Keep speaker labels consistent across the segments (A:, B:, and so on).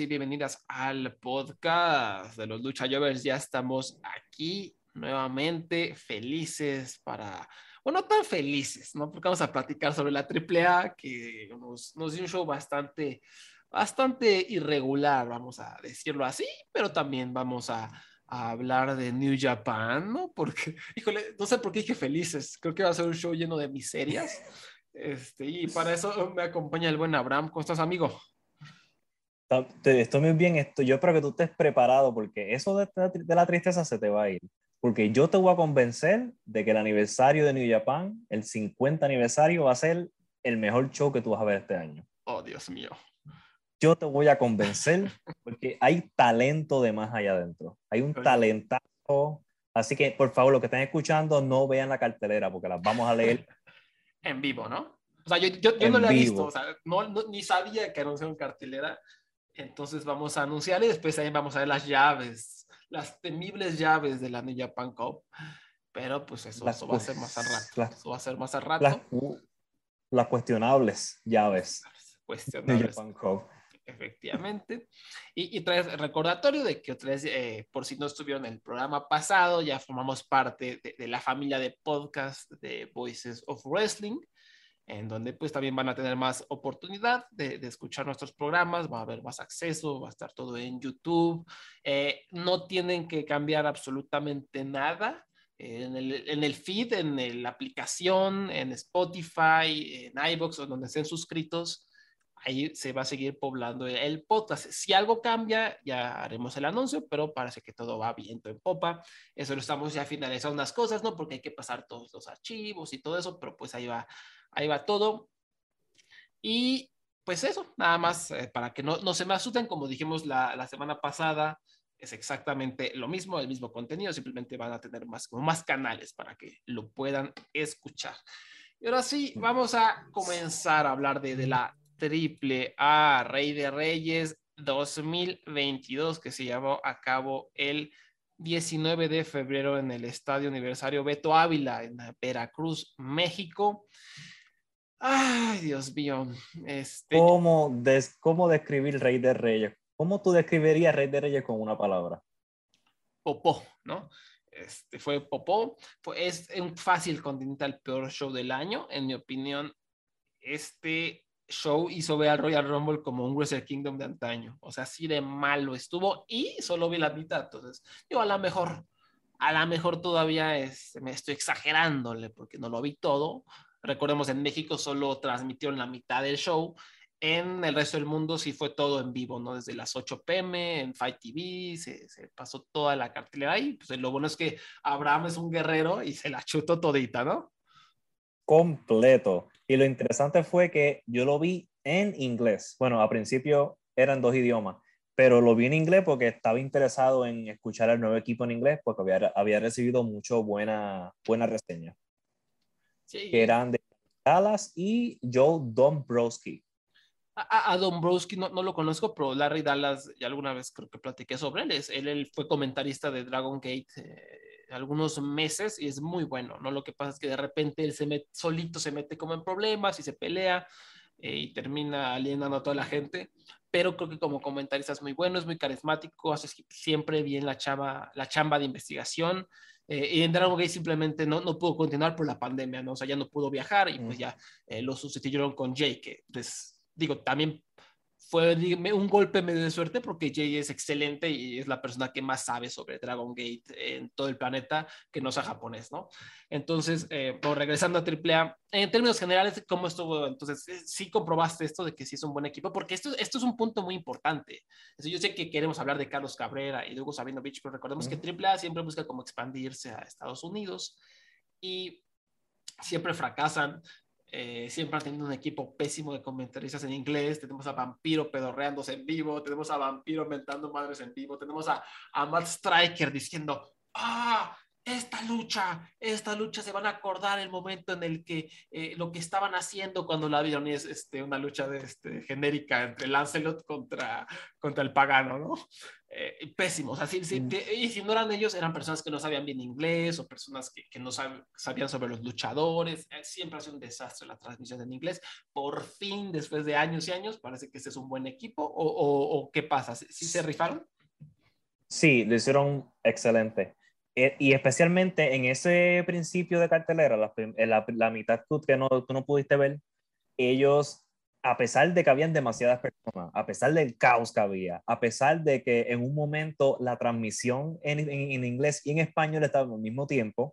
A: Y bienvenidas al podcast de los Lucha Jovers. Ya estamos aquí nuevamente, felices para, bueno, tan felices, ¿no? Porque vamos a platicar sobre la AAA, que nos, nos dio un show bastante, bastante irregular, vamos a decirlo así, pero también vamos a, a hablar de New Japan, ¿no? Porque, híjole, no sé por qué dije felices, creo que va a ser un show lleno de miserias. Este, y para eso me acompaña el buen Abraham. ¿Cómo estás, amigo?
B: Estoy muy bien. Esto. Yo espero que tú estés preparado porque eso de, de, la tristeza se te va a ir. Porque yo te voy a convencer de que el aniversario de New Japan, el 50 aniversario, va a ser el mejor show que tú vas a ver este año.
A: Oh, Dios mío.
B: Yo te voy a convencer porque hay talento de más allá adentro. Hay un talentazo. Así que, por favor, los que están escuchando, no vean la cartelera porque las vamos a leer
A: en vivo, ¿no? O sea, yo, yo, yo no lo he visto, o sea, no, ni sabía que anunciaron cartelera. Entonces vamos a anunciar y después también vamos a ver las llaves, las temibles llaves de la New Japan Cup. Pero pues eso, eso va a ser más al rato. eso va a ser más al rato.
B: Las, las cuestionables llaves.
A: Cuestionables. New Japan Cup. Efectivamente. Y, y traes recordatorio de que otra vez, eh, por si no estuvieron en el programa pasado, ya formamos parte de, de, la familia de podcast de Voices of Wrestling, en donde pues también van a tener más oportunidad de, escuchar nuestros programas, va a haber más acceso, va a estar todo en YouTube. Eh, no tienen que cambiar absolutamente nada. En el, el, feed, en la aplicación, en Spotify, en iBox o donde estén suscritos, ahí se va a seguir poblando el podcast. Si algo cambia, ya haremos el anuncio, pero parece que todo va viento en popa. Eso lo estamos ya finalizando unas cosas, ¿no? Porque hay que pasar todos los archivos y todo eso, pero pues ahí va, ahí va todo. Y pues eso, nada más eh, para que no, no, se me asusten, como dijimos la, la, semana pasada, es exactamente lo mismo, el mismo contenido, simplemente van a tener más, como más canales para que lo puedan escuchar. Y ahora sí, vamos a comenzar a hablar de, de la Triple A Rey de Reyes 2022 que se llevó a cabo el 19 de febrero en el Estadio Aniversario Beto Ávila en Veracruz, México. Ay, Dios mío. Este...
B: ¿Cómo, des, ¿Cómo describir Rey de Reyes? ¿Cómo tú describirías Rey de Reyes con una palabra?
A: Popó, ¿no? Este fue Popó. Fue, es un fácil continental peor show del año. En mi opinión, este show hizo ver al Royal Rumble como un Wrestle Kingdom de antaño. O sea, así de malo estuvo y solo vi la mitad. Entonces, yo a lo mejor, a lo mejor todavía es, me estoy exagerándole porque no lo vi todo. Recordemos, en México solo transmitieron la mitad del show. En el resto del mundo sí fue todo en vivo, ¿no? Desde las 8 pm en Fight TV, se, se pasó toda la cartelera ahí. Pues lo bueno es que Abraham es un guerrero y se la chutó todita, ¿no?
B: Completo. Y lo interesante fue que yo lo vi en inglés. Bueno, a principio eran dos idiomas, pero lo vi en inglés porque estaba interesado en escuchar al nuevo equipo en inglés porque había, había recibido mucho buena, buena reseña. Sí. Que eran de Dallas y Joe Dombrowski.
A: A, a Dombrowski no, no, lo conozco, pero Larry Dallas ya alguna vez creo que platiqué sobre él. Es, él, él, fue comentarista de Dragon Gate eh, algunos meses y es muy bueno, ¿no? Lo que pasa es que de repente él se mete, solito se mete como en problemas y se pelea eh, y termina alienando a toda la gente, pero creo que como comentarista es muy bueno, es muy carismático, hace siempre bien la chamba, la chamba de investigación. Eh, y en Dragon Gate simplemente no, no pudo continuar por la pandemia, ¿no? O sea, ya no pudo viajar y pues ya eh, lo sustituyeron con Jay, que pues digo, también fue un golpe medio de suerte porque Jay es excelente y es la persona que más sabe sobre Dragon Gate en todo el planeta que no sea japonés, ¿no? Entonces, eh, regresando a AAA, en términos generales, ¿cómo estuvo? Entonces, eh, sí comprobaste esto de que sí es un buen equipo, porque esto, esto es un punto muy importante. yo sé que queremos hablar de Carlos Cabrera y luego Sabino Beach, pero recordemos que AAA siempre busca como expandirse a Estados Unidos y siempre fracasan. Eh, siempre han tenido un equipo pésimo de comentaristas en inglés. Tenemos a Vampiro pedorreándose en vivo, tenemos a Vampiro mentando madres en vivo, tenemos a, a Matt Striker diciendo, ah, esta lucha, esta lucha se van a acordar el momento en el que eh, lo que estaban haciendo cuando la vieron es este, una lucha de, este, genérica entre Lancelot contra, contra el pagano, ¿no? Eh, pésimos, así, mm. y si no eran ellos, eran personas que no sabían bien inglés o personas que, que no sabían sobre los luchadores, eh, siempre ha sido un desastre la transmisión en inglés, por fin, después de años y años, parece que este es un buen equipo, o, o, qué pasa, ¿Sí, se rifaron?
B: Sí, lo hicieron excelente. Eh, y especialmente en ese principio de cartelera, la, la, la mitad que no, tú no pudiste ver, ellos, a pesar de que habían demasiadas personas, a pesar del caos que había, a pesar de que en un momento la transmisión en, en, inglés y en español estaban al mismo tiempo,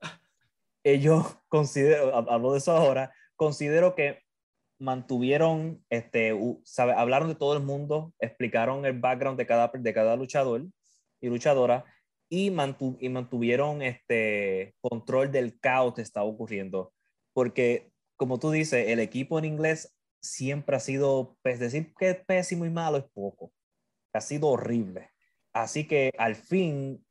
B: ellos considero, hablo de eso ahora, considero que mantuvieron, este, sabe, hablaron de todo el mundo, explicaron el background de cada, de cada luchador y luchadora, y, mantuvieron este control del caos que estaba ocurriendo. Porque, como tú dices, el equipo en inglés siempre ha sido, pues decir que pésimo y malo es poco. Ha sido horrible. Así que al fin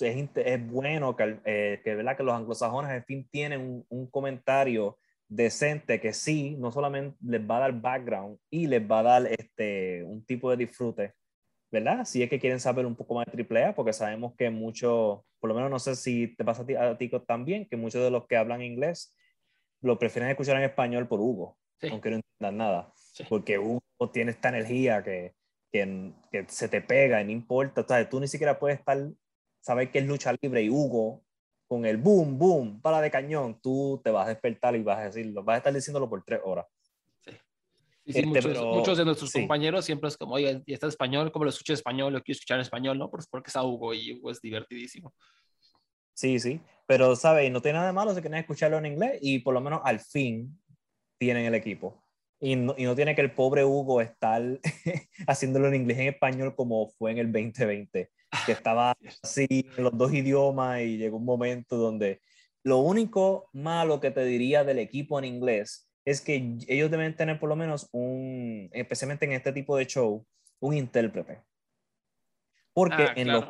B: es, bueno que, eh, que, ¿verdad? que los anglosajones al fin tienen un, un, comentario decente que sí, no solamente les va a dar background y les va a dar este, un tipo de disfrute ¿verdad? Si es que quieren saber un poco más de AAA, porque sabemos que muchos, por lo menos no sé si te pasa a ti, a ti también, que muchos de los que hablan inglés lo prefieren escuchar en español por Hugo, aunque no entiendan nada, porque Hugo tiene esta energía que, que, que, se te pega y no importa, o tú ni siquiera puedes estar, saber que es lucha libre y Hugo con el boom, boom, para de cañón, tú te vas a despertar y vas a decirlo, vas a estar diciéndolo por tres horas.
A: Este, muchos, de nuestros compañeros siempre es como, oye, ¿y estás español? ¿Cómo lo escucho en español? Lo quiero escuchar en español, ¿no? Porque está Hugo y Hugo es divertidísimo.
B: Sí, sí, pero, ¿sabes? No tiene nada de malo si quieren escucharlo en inglés y por lo menos al fin tienen el equipo. Y no, y no tiene que el pobre Hugo estar haciéndolo en inglés y en español como fue en el 2020, que estaba así en los dos idiomas y llegó un momento donde lo único malo que te diría del equipo en inglés es que ellos deben tener por lo menos un, especialmente en este tipo de show, un intérprete. Porque ah, en, los,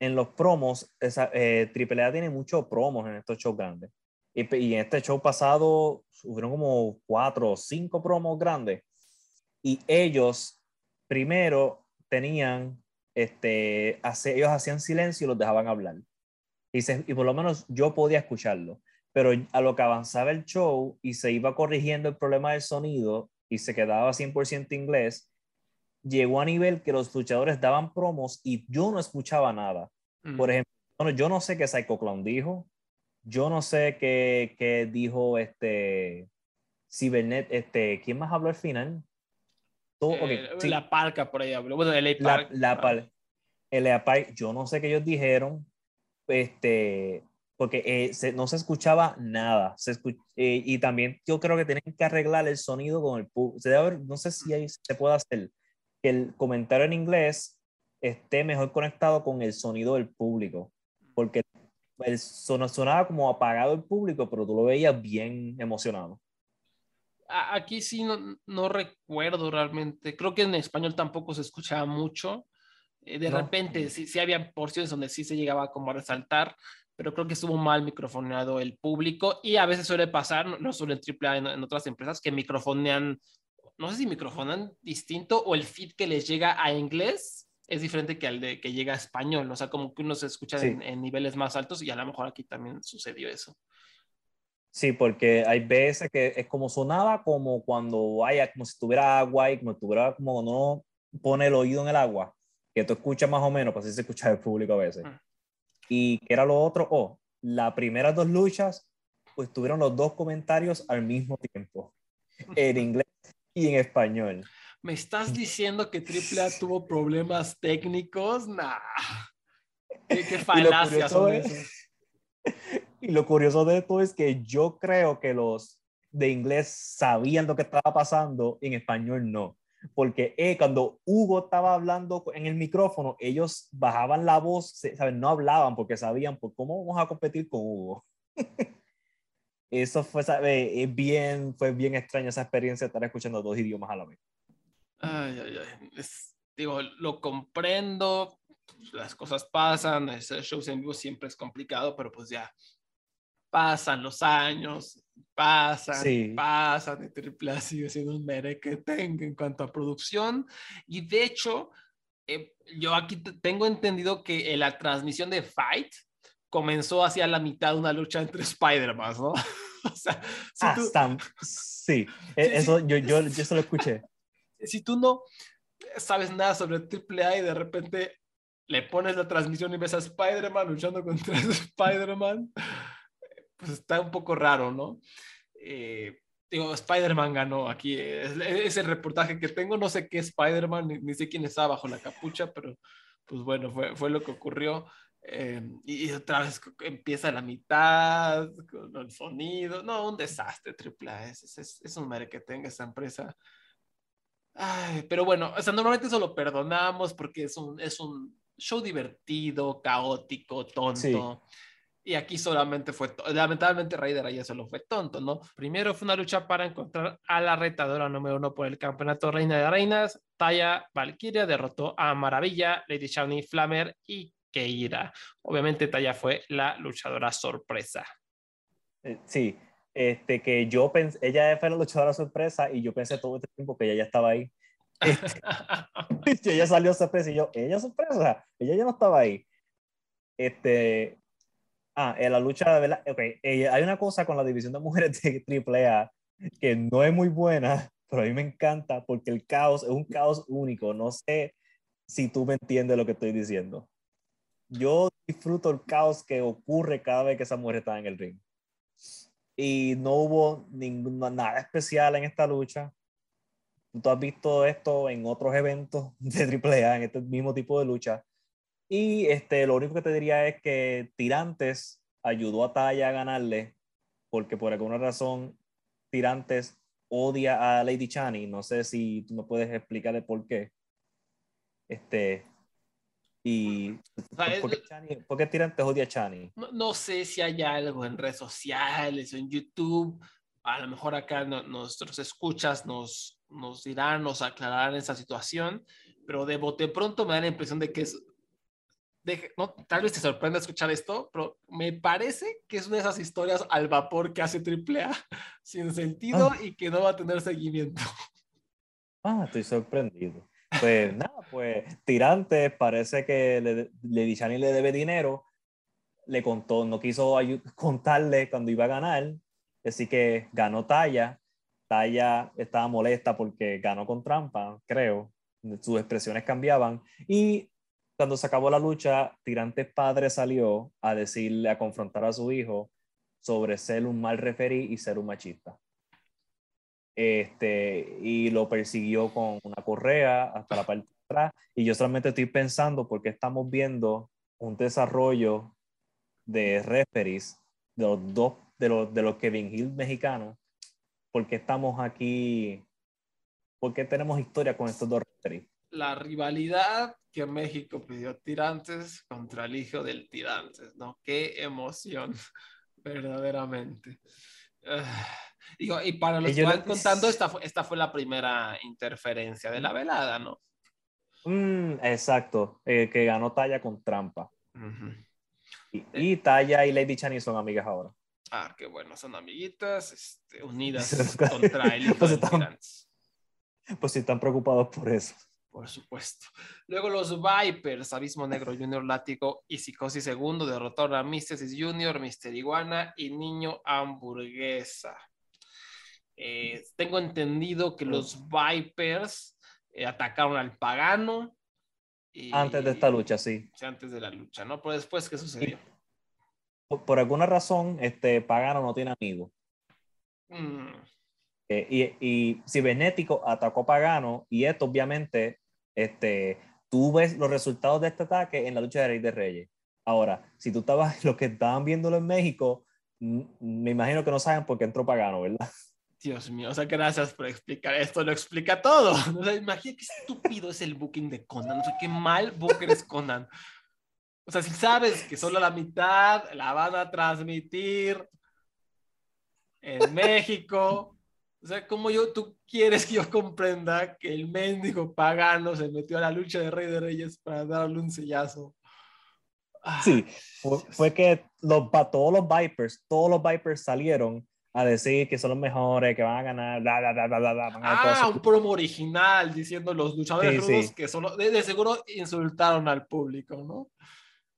B: en los promos, esa, eh, AAA tiene muchos promos en estos shows grandes. Y, y, en este show pasado hubieron como cuatro o cinco promos grandes. Y ellos primero tenían, este, hace, ellos hacían silencio y los dejaban hablar. Y, y por lo menos yo podía escucharlo pero a lo que avanzaba el show y se iba corrigiendo el problema del sonido y se quedaba 100% inglés, llegó a nivel que los luchadores daban promos y yo no escuchaba nada. Mm. Por ejemplo, yo no sé qué Psycho Clown dijo, yo no sé qué, qué dijo este Cibernet, este, ¿quién más habló al final?
A: Eh, la Parca por ahí habló, bueno, LA Park.
B: La, la, LA Park, yo no sé qué ellos dijeron, este, porque eh, no se escuchaba nada. Se eh, y también yo creo que tienen que arreglar el sonido con el público. No sé si ahí se puede hacer que el comentario en inglés esté mejor conectado con el sonido del público, porque el sonaba como apagado el público, pero tú lo veías bien emocionado.
A: Aquí sí no, no recuerdo realmente. Creo que en español tampoco se escuchaba mucho. Eh, de repente sí, sí había porciones donde sí se llegaba como a resaltar, pero creo que estuvo mal microfoneado el público y a veces suele pasar, no solo en AAA, en, en otras empresas, que microfonean, no sé si microfonean distinto o el feed que les llega a inglés es diferente que al de que llega a español, o sea, como que uno se escucha en, niveles más altos y a lo mejor aquí también sucedió eso.
B: Sí, porque hay veces que es como sonaba como cuando haya, como si tuviera agua y como si tuviera como no pone el oído en el agua, que tú escuchas más o menos, pues así se escucha el público a veces. Mm. Y que era lo otro, oh, las primeras dos luchas, pues tuvieron los dos comentarios al mismo tiempo, en inglés y en español.
A: ¿Me estás diciendo que AAA tuvo problemas técnicos? Nah. ¿Qué, qué falacias son
B: es, Y lo curioso de esto es que yo creo que los de inglés sabían lo que estaba pasando, en español no. Porque eh, cuando Hugo estaba hablando en el micrófono, ellos bajaban la voz, ¿saben? no hablaban porque sabían, por pues, ¿cómo vamos a competir con Hugo? Eso fue, ¿sabe? bien, fue bien extraña esa experiencia de estar escuchando dos idiomas a la vez.
A: Digo, lo comprendo, las cosas pasan, hacer shows en vivo siempre es complicado, pero pues ya pasan los años, pasan, pasan, y Triple sigue siendo un tenga en cuanto a producción, y de hecho, eh, yo aquí tengo entendido que la transmisión de Fight comenzó hacia la mitad de una lucha entre Spider-Man, ¿no?
B: o sea, si ah, sí, e, eso Yo, yo, yo eso lo escuché.
A: Si tú no sabes nada sobre AAA y de repente le pones la transmisión y ves a Spider-Man luchando contra Spider-Man, pues está un poco raro, ¿no? Eh, digo, Spider-Man ganó aquí, es, el reportaje que tengo, no sé qué Spider-Man, ni, sé quién está bajo la capucha, pero pues bueno, fue, fue lo que ocurrió. Eh, y, otra vez empieza la mitad con el sonido. No, un desastre, triple Es, es, es un mere que tenga esa empresa. Ay, pero bueno, o sea, normalmente eso lo perdonamos porque es un, es un show divertido, caótico, tonto. Y aquí solamente fue, lamentablemente Raider ya solo fue tonto, ¿no? Primero fue una lucha para encontrar a la retadora número uno por el campeonato Reina de Reinas. Taya Valkyria derrotó a Maravilla, Lady Shawny, Flammer y Keira. Obviamente Taya fue la luchadora sorpresa.
B: Eh, sí, este que yo pensé, ella fue la luchadora sorpresa y yo pensé todo este tiempo que ella ya estaba ahí. Este, ella salió sorpresa y yo, ella sorpresa, ella ya no estaba ahí. Este, ah, en la lucha verdad, ok, eh, hay una cosa con la división de mujeres de AAA que no es muy buena, pero a mí me encanta porque el caos es un caos único. No sé si tú me entiendes lo que estoy diciendo. Yo disfruto el caos que ocurre cada vez que esa mujer está en el ring. Y no hubo ninguna, nada especial en esta lucha tú has visto esto en otros eventos de AAA, en este mismo tipo de lucha. Y este, lo único que te diría es que Tirantes ayudó a Taya a ganarle, porque por alguna razón Tirantes odia a Lady Chani. No sé si tú me puedes explicarle por qué. Este, y ¿por, qué Tirantes odia a Chani?
A: No, no, sé si hay algo en redes sociales o en YouTube. A lo mejor acá nuestros escuchas nos, nos dirán, nos aclararán esa situación, pero de bote pronto me da la impresión de que es, no, tal vez te sorprenda escuchar esto, pero me parece que es una de esas historias al vapor que hace AAA sin sentido ah. y que no va a tener seguimiento.
B: Ah, estoy sorprendido. Pues nada, pues Tirantes parece que le, le le debe dinero, le contó, no quiso contarle cuando iba a ganar, así que ganó talla Taya estaba molesta porque ganó con trampa, creo. Sus expresiones cambiaban. Y cuando se acabó la lucha, Tirantes padre salió a decirle, a confrontar a su hijo sobre ser un mal referí y ser un machista. Este, y lo persiguió con una correa hasta la parte de atrás. Y yo solamente estoy pensando porque estamos viendo un desarrollo de referees de los dos, de los, de los Kevin Hill mexicanos por qué estamos aquí, por qué tenemos historia con estos dos referees.
A: La rivalidad que México pidió Tirantes contra el hijo del Tirantes, ¿no? Qué emoción, verdaderamente. Ah, digo, y para los que van contando, esta fue, esta fue la primera interferencia de la velada, ¿no?
B: Mm, exacto, eh, que ganó Talla con trampa. y, y, Talla y Lady Chani son amigas ahora.
A: Ah, qué bueno, son amiguitas este, unidas contra el pues están,
B: pues están preocupados por eso.
A: Por supuesto. Luego los Vipers, Abismo Negro Junior Látigo y Psicosis Segundo derrotaron a Mystesis Junior, Mister Iguana y Niño Hamburguesa. Eh, tengo entendido que los Vipers eh, atacaron al Pagano.
B: antes de esta lucha, sí.
A: Antes de la lucha, ¿no? Pero después, ¿qué sucedió?
B: por, alguna razón, este Pagano no tiene amigos.
A: Mm.
B: Eh, y, y cibernético atacó Pagano y esto obviamente, este, tú ves los resultados de este ataque en la lucha de Rey de Reyes. Ahora, si tú estabas, los que estaban viéndolo en México, me imagino que no saben por qué entró Pagano, ¿verdad?
A: Dios mío, o sea, gracias por explicar esto, lo explica todo. O sea, imagina qué estúpido es el booking de Conan, o sea, qué mal booker es Conan. O sea, si sabes que solo la mitad la van a transmitir en México, o sea, ¿cómo yo, tú quieres que yo comprenda que el mendigo pagano se metió a la lucha de Rey de Reyes para darle un sellazo?
B: Sí, fue, que los, todos los Vipers, todos los Vipers salieron a decir que son los mejores, que van a ganar, bla, bla, bla, bla, bla.
A: ah, un promo original diciendo los luchadores sí, que son, de, seguro insultaron al público, ¿no?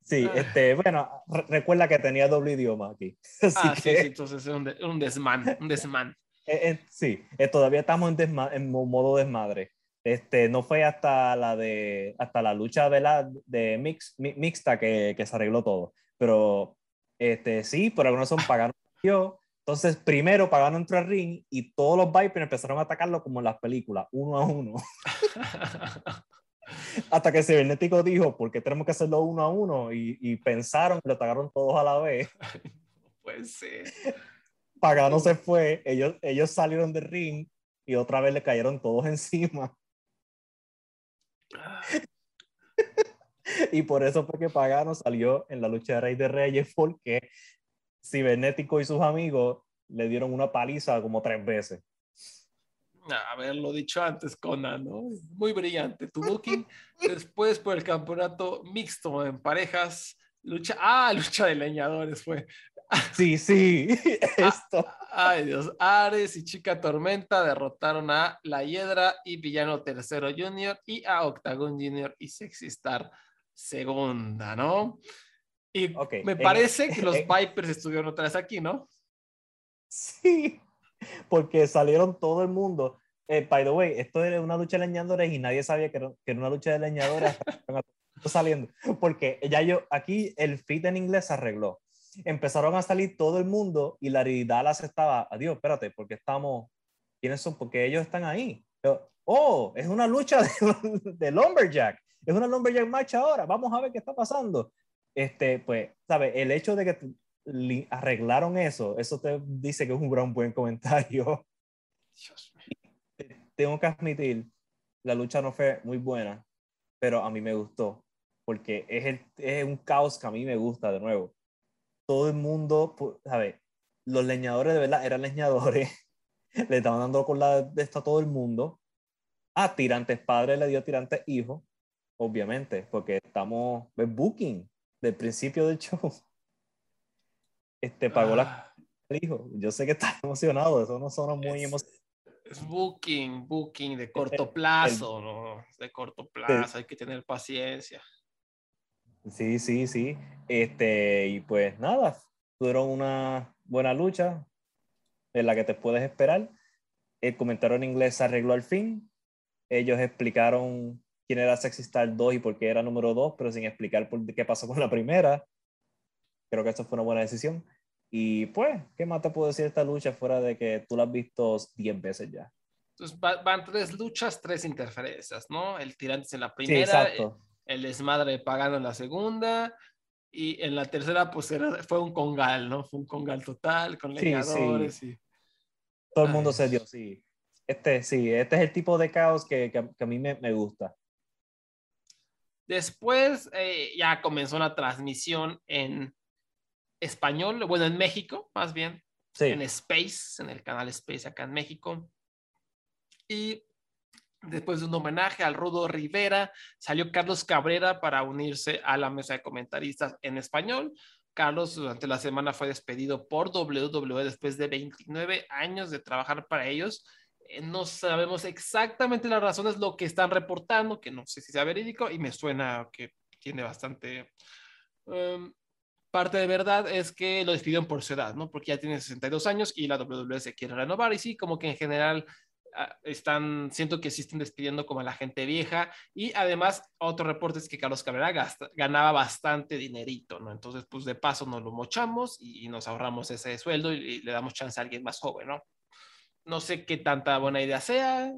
B: Sí, ah. este, bueno, recuerda que tenía doble idioma aquí.
A: ah, sí, sí, entonces es un, un desmán, un desmán.
B: Eh, eh, sí, eh, todavía estamos en, en modo desmadre. Este, no fue hasta la de hasta la lucha de la de mix, mixta que, que, se arregló todo. Pero este, sí, por algunos son pagaron yo. Entonces, primero pagaron entre el ring y todos los Vipers empezaron a atacarlo como en las películas, uno a uno. hasta que Cibernético dijo, ¿por qué tenemos que hacerlo uno a uno? Y, y pensaron que lo atacaron todos a la vez.
A: Pues sí.
B: Pagano se fue, ellos, ellos salieron del ring y otra vez le cayeron todos encima. y por eso fue que Pagano salió en la lucha de Rey de Reyes porque Cibernético y sus amigos le dieron una paliza como tres veces.
A: Haberlo dicho antes, Conan, ¿no? Muy brillante. Tu booking después por el campeonato mixto en parejas. Lucha, ah, lucha de leñadores fue.
B: Sí, sí, esto.
A: Ay, Dios. Ares y Chica Tormenta derrotaron a La Hiedra y Villano Tercero Junior y a Octagon Junior y Sexy Star Segunda, ¿no? Y me parece que los Vipers estuvieron otra vez aquí, ¿no?
B: Sí, porque salieron todo el mundo. Eh, by the way, esto era una lucha de leñadores y nadie sabía que era, que era una lucha de leñadores saliendo. Porque ya yo, aquí el fit en inglés se arregló empezaron a salir todo el mundo y Larry Dallas estaba, adiós, espérate, porque estamos, ¿quiénes son? Porque ellos están ahí. oh, es una lucha de, Lumberjack, es una Lumberjack match ahora, vamos a ver qué está pasando. Este, pues, ¿sabes? El hecho de que arreglaron eso, eso te dice que es un gran buen comentario. Tengo que admitir, la lucha no fue muy buena, pero a mí me gustó, porque es, el, es un caos que a mí me gusta de nuevo todo el mundo, ¿sabes? Los leñadores de verdad eran leñadores, le estaban dando con la de esto a todo el mundo. A Tirantes padre le dio Tirantes hijo, obviamente, porque estamos en booking del principio del show. Este pagó la ah. hijo. Yo sé que está emocionado, eso no suena muy emocionante.
A: Es booking, booking de corto plazo, ¿no? De corto plazo, hay que tener paciencia.
B: Sí, sí, sí. Este, y pues nada, tuvieron una buena lucha en la que te puedes esperar. El comentario en inglés se arregló al fin. Ellos explicaron quién era Sexy Star 2 y por qué era número 2, pero sin explicar por qué pasó con la primera. Creo que eso fue una buena decisión. Y pues, ¿qué más te puedo decir de esta lucha fuera de que tú la has visto 10 veces ya?
A: Entonces van tres luchas, tres interferencias, ¿no? El tirante en la primera. Sí, exacto el desmadre pagando en la segunda, y en la tercera, pues fue un congal, ¿no? Fue un congal total, con leñadores y...
B: Todo el mundo se dio, sí. Este, sí, este es el tipo de caos que, que, a mí me, me, gusta.
A: Después eh, ya comenzó la transmisión en español, bueno, en México, más bien, sí. en Space, en el canal Space acá en México. Y Después de un homenaje al Rudo Rivera, salió Carlos Cabrera para unirse a la mesa de comentaristas en español. Carlos durante la semana fue despedido por WWE después de 29 años de trabajar para ellos. Eh, no sabemos exactamente las razones, lo que están reportando, que no sé si sea verídico y me suena que tiene bastante em, parte de verdad, es que lo despidieron por su edad, ¿no? Porque ya tiene 62 años y la WWE se quiere renovar y sí, como que en general están, siento que sí están despidiendo como a la gente vieja y además otro reporte es que Carlos Cabrera ganaba bastante dinerito, ¿no? Entonces, pues de paso nos lo mochamos y, nos ahorramos ese sueldo y, le damos chance a alguien más joven, ¿no? no sé qué tanta buena idea sea.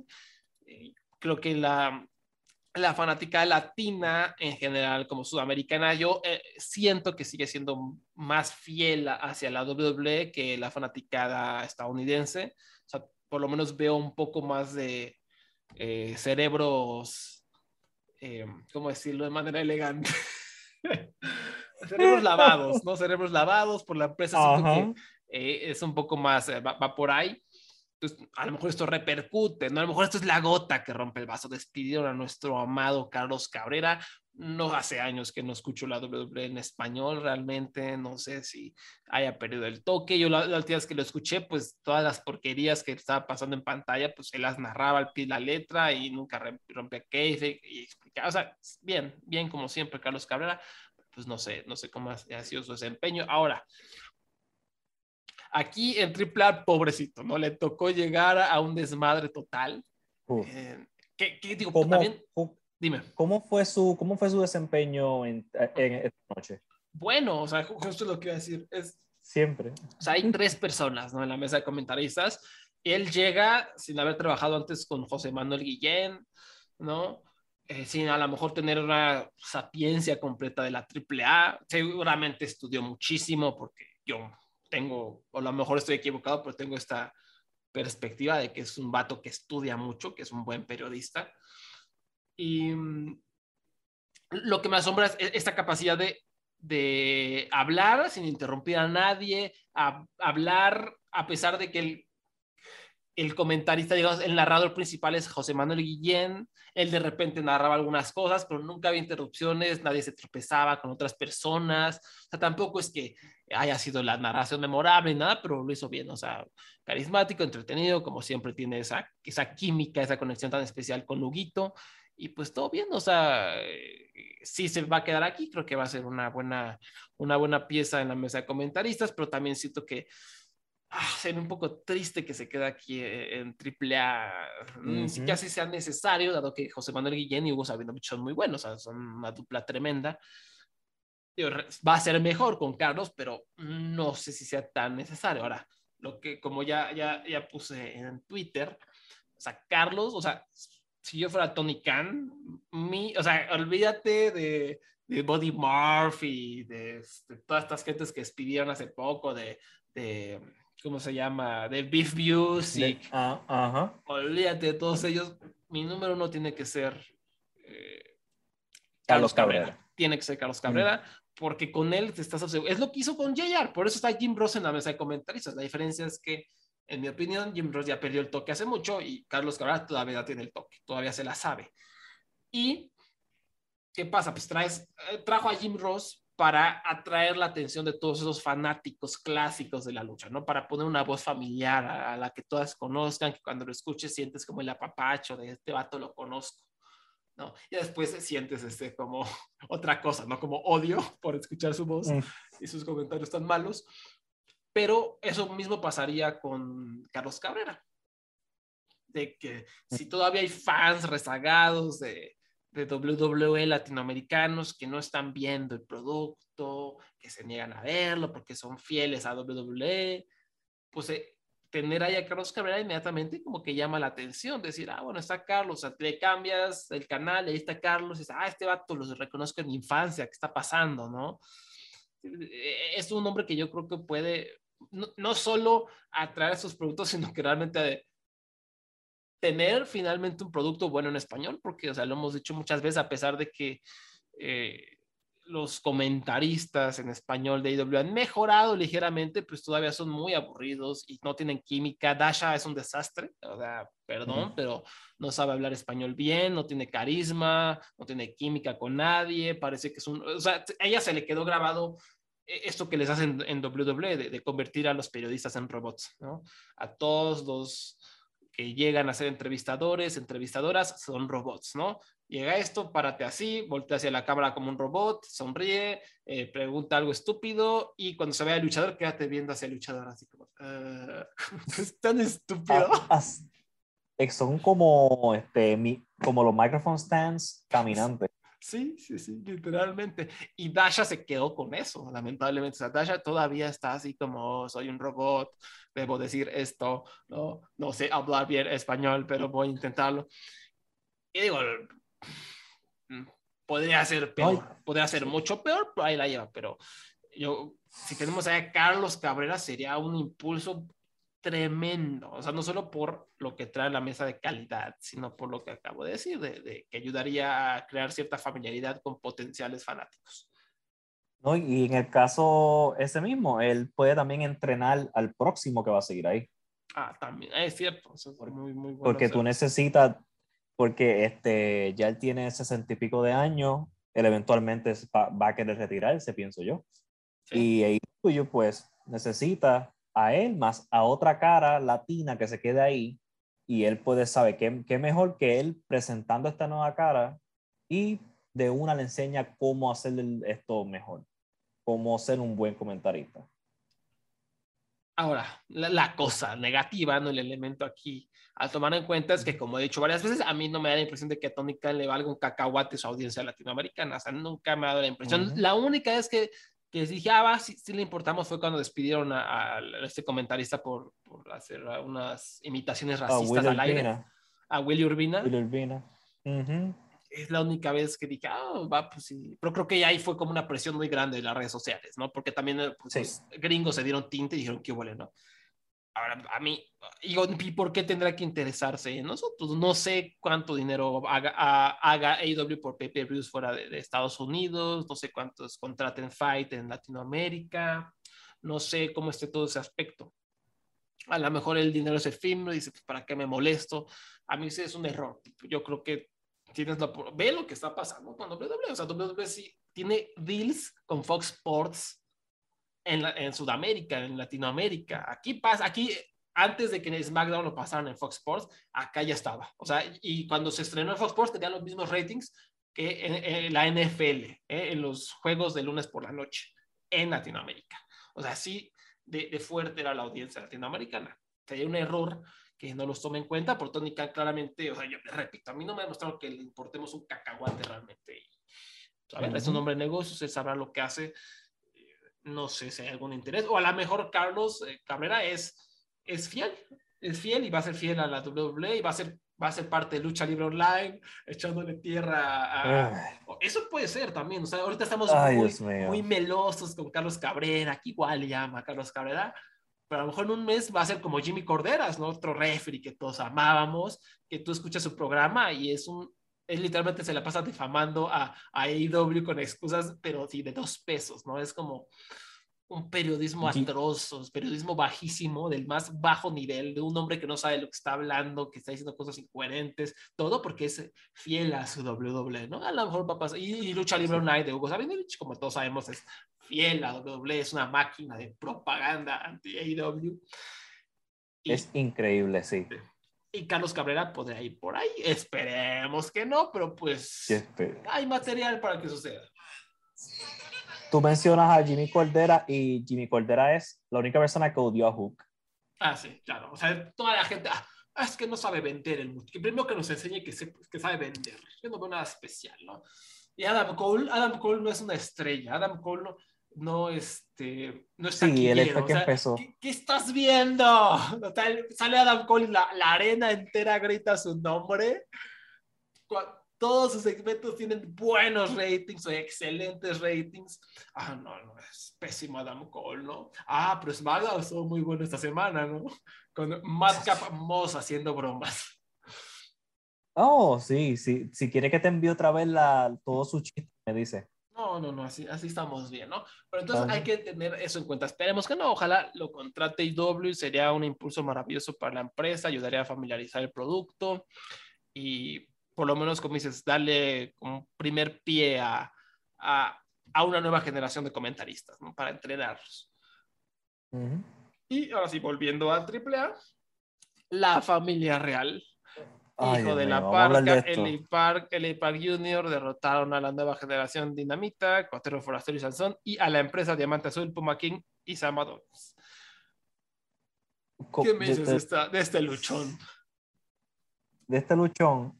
A: Creo que la, la fanática latina en general como sudamericana, yo eh, siento que sigue siendo más fiel hacia la WWE que la fanaticada estadounidense. Por lo menos veo un poco más de eh, cerebros, eh, ¿cómo decirlo de manera elegante? cerebros lavados, ¿no? Cerebros lavados por la empresa. que, es un poco más, va por ahí. Entonces, a lo mejor esto repercute, ¿no? A lo mejor esto es la gota que rompe el vaso. Despidieron a nuestro amado Carlos Cabrera. No hace años que no escucho la WWE en español, realmente. No sé si haya perdido el toque. Yo la, última vez que lo escuché, pues todas las porquerías que estaba pasando en pantalla, pues él las narraba al pie de la letra y nunca rompía case y explicaba. O sea, bien, bien como siempre, Carlos Cabrera. Pues no sé, no sé cómo ha sido su desempeño. Ahora, Aquí en AAA, pobrecito, ¿no? Le tocó llegar a un desmadre total. Eh, ¿qué, digo?
B: ¿Cómo, también, dime. ¿cómo fue, su, ¿Cómo fue su desempeño en, en esta noche?
A: Bueno, o sea, justo lo que iba a decir es...
B: Siempre.
A: O sea, hay tres personas, ¿no? En la mesa de comentaristas. Él llega sin haber trabajado antes con José Manuel Guillén, ¿no? Eh, sin a lo mejor tener una sapiencia completa de la AAA. Seguramente estudió muchísimo porque yo tengo, o a lo mejor estoy equivocado, pero tengo esta perspectiva de que es un vato que estudia mucho, que es un buen periodista. Y mm, lo que me asombra es esta capacidad de, de hablar sin interrumpir a nadie, a, hablar a pesar de que el, el comentarista, digamos, el narrador principal es José Manuel Guillén, él de repente narraba algunas cosas, pero nunca había interrupciones, nadie se tropezaba con otras personas, o sea, tampoco es que haya sido la narración memorable, nada, pero lo hizo bien, o sea, carismático, entretenido, como siempre tiene esa, esa química, esa conexión tan especial con Luguito, y pues todo bien, o sea, sí se va a quedar aquí, creo que va a ser una buena, una buena pieza en la mesa de comentaristas, pero también siento que ah, sería un poco triste que se quede aquí eh, en AAA, uh -huh. casi sea necesario, dado que José Manuel Guillén y Hugo Sabinovich son muy buenos, o sea, son una dupla tremenda, va a ser mejor con Carlos, pero no sé si sea tan necesario. Ahora, lo que como ya, ya, ya puse en Twitter, o sea, Carlos, o sea, si yo fuera Tony Khan, mi, o sea, olvídate de, de Body Murphy, de, de, todas estas gentes que despidieron hace poco, de, de ¿cómo se llama? De Beef Music.
B: De, uh, uh -huh.
A: Olvídate de todos ellos. Mi número uno tiene que ser eh,
B: Carlos, Cabrera. Cabrera.
A: Tiene que ser Carlos Cabrera. Mm porque con él te estás Es lo que hizo con JR, por eso está Jim Ross en la mesa de comentaristas. La diferencia es que, en mi opinión, Jim Ross ya perdió el toque hace mucho y Carlos Cabrera todavía tiene el toque, todavía se la sabe. Y, ¿qué pasa? Pues traes, eh, trajo a Jim Ross para atraer la atención de todos esos fanáticos clásicos de la lucha, ¿no? Para poner una voz familiar a, a la que todas conozcan, que cuando lo escuches sientes como el apapacho de este vato lo conozco. ¿no? Y después sientes este como otra cosa, ¿no? Como odio por escuchar su voz mm. y sus comentarios tan malos. Pero eso mismo pasaría con Carlos Cabrera. De que si todavía hay fans rezagados de, de WWE latinoamericanos que no están viendo el producto, que se niegan a verlo porque son fieles a WWE, pues eh, tener ahí a Carlos Cabrera inmediatamente como que llama la atención, decir, ah, bueno, está Carlos, o sea, te cambias el canal, ahí está Carlos, y dices, ah, este vato lo reconozco en mi infancia, ¿qué está pasando, no? Es un hombre que yo creo que puede no, no solo atraer esos productos, sino que realmente tener finalmente un producto bueno en español, porque, o sea, lo hemos dicho muchas veces, a pesar de que eh, los comentaristas en español de IW han mejorado ligeramente, pues todavía son muy aburridos y no tienen química. Dasha es un desastre, o sea, perdón, uh -huh. pero no sabe hablar español bien, no tiene carisma, no tiene química con nadie, parece que es un, o sea, a ella se le quedó grabado esto que les hacen en WWE, de, convertir a los periodistas en robots, ¿no? A todos los que llegan a ser entrevistadores, entrevistadoras, son robots, ¿no? Llega esto, párate así, voltea hacia la cámara como un robot, sonríe, eh, pregunta algo estúpido y cuando se vea el luchador, quédate viendo hacia el luchador así como, uh, es tan estúpido.
B: Ah, son como, este, mi, como los microphone stands caminantes.
A: Sí, sí, sí, literalmente. Y Dasha se quedó con eso, lamentablemente. O sea, Dasha todavía está así como, oh, soy un robot, debo decir esto, no, no sé hablar bien español, pero voy a intentarlo. Y digo, mm, podría ser peor, podría ser mucho peor, pero ahí la lleva, pero yo, si tenemos a Carlos Cabrera, sería un impulso tremendo, o sea, no solo por lo que trae la mesa de calidad, sino por lo que acabo de decir, de, que ayudaría a crear cierta familiaridad con potenciales fanáticos.
B: No, y en el caso ese mismo, él puede también entrenar al próximo que va a seguir ahí.
A: Ah, también, es cierto, es muy, muy bueno
B: Porque tú necesitas, porque este, ya él tiene sesenta y pico de años, él eventualmente va, a querer retirarse, pienso yo. Y ahí tuyo, pues, necesita a él más a otra cara latina que se quede ahí y él puede saber qué, qué mejor que él presentando esta nueva cara y de una le enseña cómo hacer esto mejor, cómo ser un buen comentarista.
A: Ahora, la, cosa negativa, ¿no? el elemento aquí a tomar en cuenta es que, como he dicho varias veces, a mí no me da la impresión de que a Tony Khan le valga un cacahuate a su audiencia latinoamericana. O sea, nunca me ha dado la impresión. La única es que que dije, ah, va, sí, le importamos, fue cuando despidieron a, este comentarista por, por, hacer unas imitaciones racistas al aire. A Willy Urbina.
B: Willy Urbina.
A: Es la única vez que dije, ah, va, pues sí. Pero creo que ahí fue como una presión muy grande de las redes sociales, ¿no? Porque también pues, los gringos se dieron tinte y dijeron, qué huele, ¿no? Ahora, a mí, ¿y por qué tendrá que interesarse en nosotros? No sé cuánto dinero haga, haga AEW por pay-per-views fuera de, Estados Unidos, no sé cuántos contraten Fight en Latinoamérica, no sé cómo esté todo ese aspecto. A lo mejor el dinero es efímero, dice, pues, ¿para qué me molesto? A mí sí es un error. Yo creo que tienes la... Ve lo que está pasando con WWE. O sea, WWE sí tiene deals con Fox Sports en, Sudamérica, en Latinoamérica. Aquí pasa, aquí antes de que en SmackDown lo pasaran en Fox Sports, acá ya estaba. O sea, y cuando se estrenó en Fox Sports tenía los mismos ratings que en, la NFL, ¿eh? en los juegos de lunes por la noche en Latinoamérica. O sea, así de, fuerte era la audiencia latinoamericana. Sería un error que no los tome en cuenta, por Tony Khan claramente, o sea, yo repito, a mí no me ha demostrado que le importemos un cacahuate realmente. a ver, es un hombre de negocios, él sabrá lo que hace, no sé si hay algún interés, o a lo mejor Carlos eh, Cabrera es, es fiel, es fiel y va a ser fiel a la WWE y va a ser, va a ser parte de Lucha Libre Online, echándole tierra a... Eso puede ser también, o sea, ahorita estamos muy, melosos con Carlos Cabrera, aquí igual llama Carlos Cabrera, pero a lo mejor en un mes va a ser como Jimmy Corderas, ¿no? Otro referee que todos amábamos, que tú escuchas su programa y es un, él literalmente se la pasa difamando a, a AEW con excusas, pero sí, de dos pesos, ¿no? Es como un periodismo atroz, periodismo bajísimo, del más bajo nivel, de un hombre que no sabe lo que está hablando, que está diciendo cosas incoherentes, todo porque es fiel a su WWE, ¿no? A lo mejor va a pasar, y, Lucha Libre Online de Hugo Sabinovich, como todos sabemos, es fiel a WWE, es una máquina de propaganda anti-AEW.
B: Es increíble, sí
A: y Carlos Cabrera podría ir por ahí. Esperemos que no, pero pues hay material para que suceda.
B: Tú mencionas a Jimmy Cordera y Jimmy Cordera es la única persona que odió a Hook.
A: Ah, sí, claro. O sea, toda la gente, ah, es que no sabe vender el Que primero que nos enseñe que, que sabe vender. Yo no veo nada especial, ¿no? Y Adam Cole, Adam Cole no es una estrella. Adam Cole no, no, este, no está
B: sí, él fue que empezó.
A: ¿qué, estás viendo? Sale Adam Cole y la, la, arena entera grita su nombre. Todos sus segmentos tienen buenos ratings o excelentes ratings. Ah, no, no, es pésimo Adam Cole, ¿no? Ah, pero SmackDown estuvo muy bueno esta semana, ¿no? Con Madcap Moss haciendo bromas.
B: Oh, sí, sí. Si quiere que te envíe otra vez la, todo su chiste, me dice.
A: No, no, no, así, así estamos bien, ¿no? Pero entonces hay que tener eso en cuenta. Esperemos que no, ojalá lo contrate IW, sería un impulso maravilloso para la empresa, ayudaría a familiarizar el producto y por lo menos, como dices, darle un primer pie a, a, a una nueva generación de comentaristas, ¿no? Para entrenarlos. Y ahora sí, volviendo a AAA, la familia real hijo de la Parca, Eli Park, Eli Park Jr. derrotaron a la nueva generación Dinamita, Cotero Forastero y Sansón, y a la empresa Diamante Azul, Puma King y Samadones. ¿Qué me dices de, esta, de este luchón?
B: De este luchón,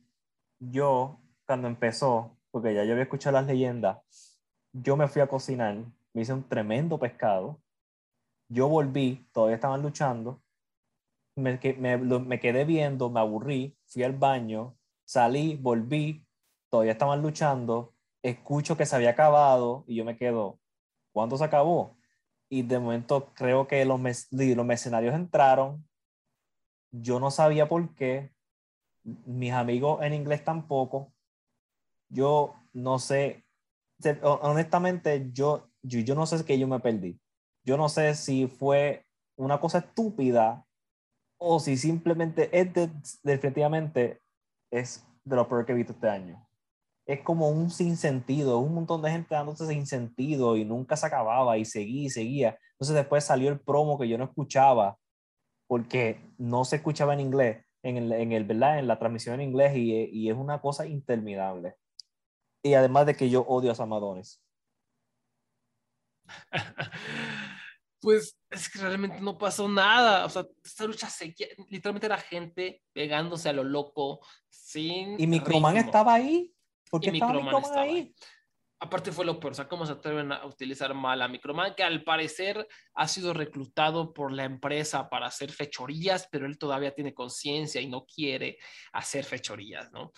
B: yo, cuando empezó, porque ya yo había escuchado las leyendas. Yo me fui a cocinar, me hice un tremendo pescado. Yo volví, todavía estaban luchando. Me, me, quedé viendo, me aburrí, fui al baño, salí, volví, todavía estaban luchando. Escucho que se había acabado y yo me quedo, ¿cuándo se acabó? Y de momento creo que los, los mercenarios entraron. Yo no sabía por qué. Mis amigos en inglés tampoco yo no sé, honestamente, yo, yo, no sé qué yo me perdí. Yo no sé si fue una cosa estúpida o si simplemente es definitivamente es de lo peor que he visto este año. Es como un sinsentido, un montón de gente dándose sin sentido y nunca se acababa y seguía y seguía. Entonces después salió el promo que yo no escuchaba porque no se escuchaba en inglés, en el, en el ¿verdad? En la transmisión en inglés y, y es una cosa interminable y además de que yo odio a Samadones.
A: pues es que realmente no pasó nada. O sea, esta lucha seguía, literalmente era gente pegándose a lo loco, sin.
B: ¿Y Microman estaba ahí? ¿Por qué estaba Microman, ahí?
A: Aparte fue lo peor, o sea, cómo se atreven a utilizar mal a Microman, que al parecer ha sido reclutado por la empresa para hacer fechorías, pero él todavía tiene conciencia y no quiere hacer fechorías, ¿no?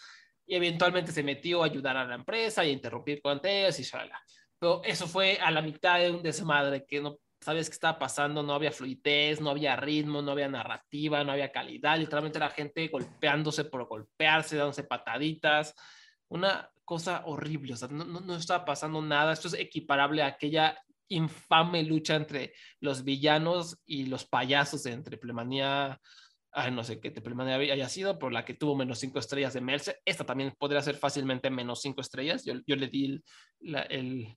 A: y eventualmente se metió a ayudar a la empresa y a interrumpir ellos y shala. Pero eso fue a la mitad de un desmadre que no sabías qué estaba pasando, no había fluidez, no había ritmo, no había narrativa, no había calidad, literalmente la gente golpeándose por golpearse, dándose pataditas, una cosa horrible, o sea, no, no, no estaba pasando nada, esto es equiparable a aquella infame lucha entre los villanos y los payasos de entre Plemanía no sé qué Triple haya sido, por la que tuvo menos 5 estrellas de Mercer. Esta también podría ser fácilmente menos 5 estrellas. Yo, yo, le di el,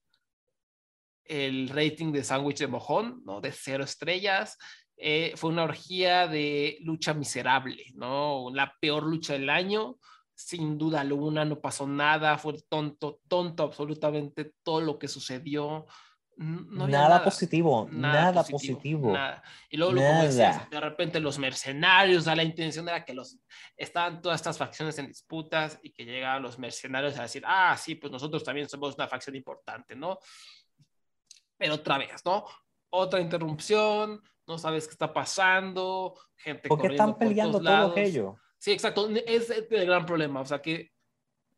A: rating de sándwich de mojón, ¿no? De 0 estrellas. Eh, fue una orgía de lucha miserable, ¿no? La peor lucha del año. Sin duda alguna, no pasó nada, fue tonto, tonto absolutamente todo lo que sucedió
B: nada, positivo, nada, positivo.
A: Y luego, como decías, de repente los mercenarios, la intención era que los estaban todas estas facciones en disputas y que llegaban los mercenarios a decir, ah, sí, pues nosotros también somos una facción importante, ¿no? Pero otra vez, ¿no? Otra interrupción, no sabes qué está pasando, gente.
B: ¿Por qué están peleando todo ello?
A: Sí, exacto, es el gran problema, o sea que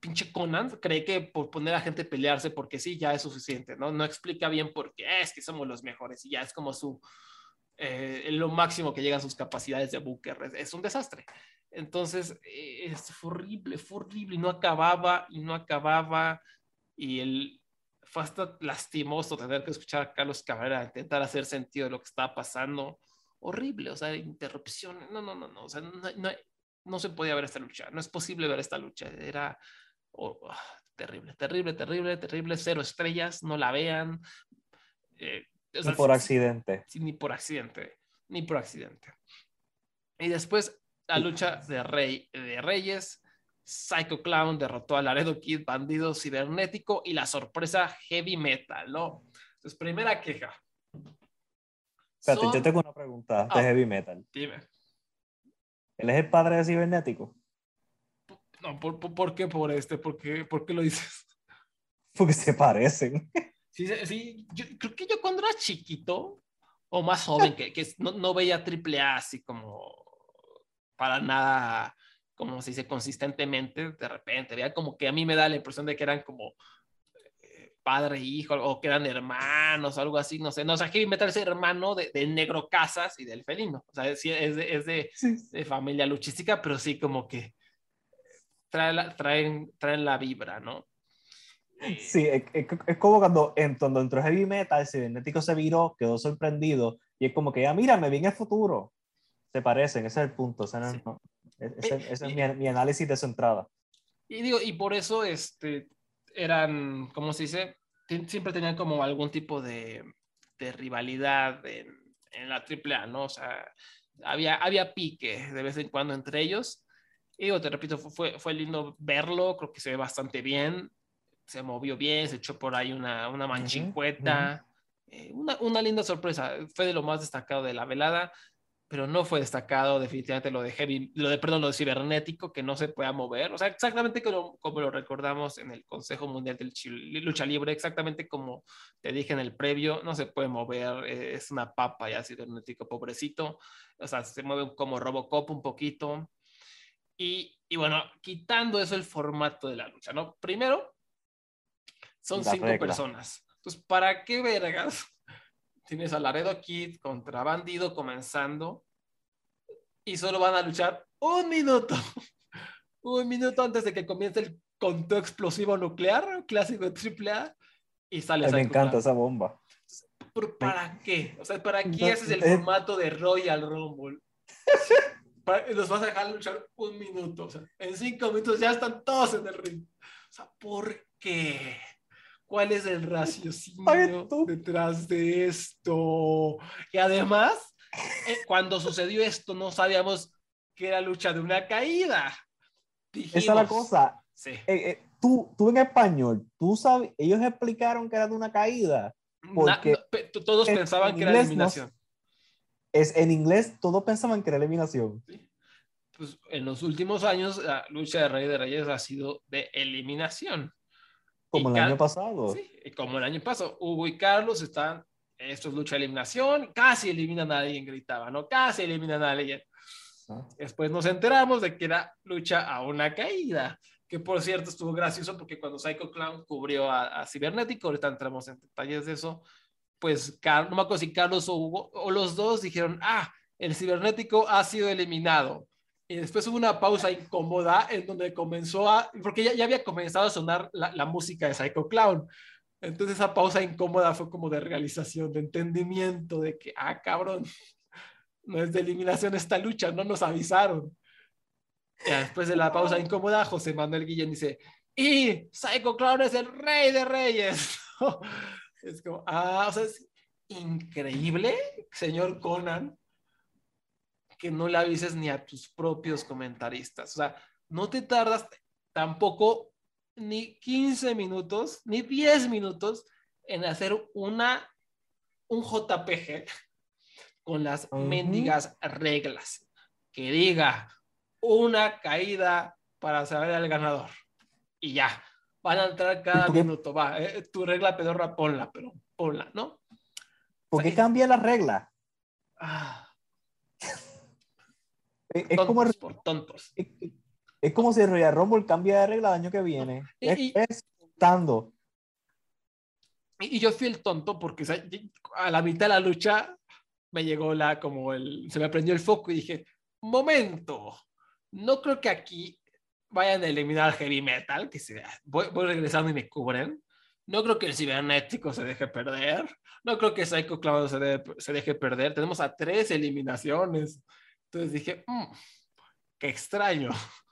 A: pinche Conan cree que por poner a gente a pelearse porque sí, ya es suficiente, ¿no? No explica bien por qué es que somos los mejores y ya es como su, eh, lo máximo que llegan sus capacidades de Booker, es, un desastre. Entonces, eh, es horrible, fue horrible y no acababa y no acababa y el, fue hasta lastimoso tener que escuchar a Carlos Cabrera intentar hacer sentido de lo que estaba pasando. Horrible, o sea, interrupciones, no, no, no, no, o sea, no, no, no se podía ver esta lucha, no es posible ver esta lucha, era Oh, terrible, terrible, terrible, terrible. Cero estrellas, no la vean.
B: Eh, ni por accidente.
A: ni por accidente, ni por accidente. Y después la lucha de, rey, de Reyes. Psycho Clown derrotó a Laredo Kid, Bandido Cibernético y la sorpresa Heavy Metal, ¿no? Entonces, primera queja.
B: Espérate, yo tengo una pregunta de ah, Heavy Metal.
A: Dime.
B: ¿Él es el padre de Cibernético?
A: No, ¿por, por, qué por este? ¿Por qué, ¿Por qué lo dices?
B: Porque se parecen.
A: Sí, sí, yo creo que yo cuando era chiquito o más joven, que, que no, no, veía triple A así como para nada, como se dice, consistentemente, de repente, veía como que a mí me da la impresión de que eran como eh, padre e hijo, o que eran hermanos, o algo así, no sé, no, o sea, que meterse hermano de, de, Negro Casas y del felino, o sea, es, es, de, es de, de familia luchística, pero sí como que traen, traen la vibra, ¿no?
B: Sí, es, como cuando, en, cuando entró Heavy Metal, cibernético se viró, quedó sorprendido y es como que, ya mira, me vi en el futuro. Se parecen, ese es el punto. Ese, es mi, mi, análisis de su entrada.
A: Y digo, y por eso este, eran, ¿cómo se dice? Siempre tenían como algún tipo de, de rivalidad en, en la AAA, ¿no? O sea, había, había pique de vez en cuando entre ellos y digo, te repito, fue, fue lindo verlo, creo que se ve bastante bien, se movió bien, se echó por ahí una, una manchicueta, eh, una, una, linda sorpresa, fue de lo más destacado de la velada, pero no fue destacado definitivamente lo de heavy, lo de, perdón, lo de cibernético, que no se pueda mover, o sea, exactamente como, como lo recordamos en el Consejo Mundial de Lucha Libre, exactamente como te dije en el previo, no se puede mover, eh, es una papa ya cibernético, pobrecito, o sea, se mueve como Robocop un poquito, y, y bueno, quitando eso el formato de la lucha, ¿no? Primero, son cinco personas, entonces, ¿para qué vergas? Tienes a Laredo Kid contra Bandido comenzando y solo van a luchar un minuto. un minuto antes de que comience el conteo explosivo nuclear, clásico de AAA, y sale
B: Me encanta esa bomba.
A: ¿Para qué? O sea, ¿para qué haces el formato de Royal Rumble? los vas a dejar luchar un minuto. O sea, en cinco minutos ya están todos en el ring. O sea, ¿por qué? ¿Cuál es el raciocinio detrás de esto? Y además, eh, cuando sucedió esto, no sabíamos que era lucha de una caída.
B: Esa es la cosa. Sí. Eh, eh, tú, tú en español, tú sabes, ellos explicaron que era de una caída. Porque
A: todos pensaban que era eliminación.
B: es, en inglés, todos pensaban que era eliminación.
A: Pues en los últimos años, la lucha de Rey de Reyes ha sido de eliminación.
B: Como el año pasado.
A: Sí, como el año pasado. Hugo y Carlos están, esto es lucha de eliminación, casi eliminan a alguien, gritaba, ¿no? Casi eliminan a alguien. Ah. Después nos enteramos de que era lucha a una caída, que por cierto estuvo gracioso porque cuando Psycho Clown cubrió a, Cibernético, ahorita entramos en detalles de eso, pues no me acuerdo si Carlos o Hugo, o los dos dijeron, ah, el Cibernético ha sido eliminado. Y después hubo una pausa incómoda en donde comenzó a, porque ya, ya había comenzado a sonar la, la, música de Psycho Clown. Entonces esa pausa incómoda fue como de realización, de entendimiento, de que, ah, cabrón, no es de eliminación esta lucha, no nos avisaron. Y después de la pausa incómoda, José Manuel Guillén dice, y Psycho Clown es el rey de reyes. es como, ah, o sea, es increíble, señor Conan, que no le avises ni a tus propios comentaristas. O sea, no te tardas tampoco ni 15 minutos, ni 10 minutos en hacer una, un JPG con las mendigas reglas. Que diga una caída para saber al ganador. Y ya, van a entrar cada minuto. Va, eh, tu regla pedorra, ponla, pero ponla, ¿no?
B: ¿Por qué cambia la regla? Ah es, como, por tontos. Es, como si Royal Rumble cambia de regla el año que viene. Y, es,
A: Y, yo fui el tonto porque a la mitad de la lucha me llegó la, como el, se me prendió el foco y dije, momento, no creo que aquí vayan a eliminar al heavy metal, que se, voy, voy regresando y me cubren. No creo que el cibernético se deje perder. No creo que Psycho Clown se, se deje perder. Tenemos a tres eliminaciones. Entonces dije, mm, qué extraño.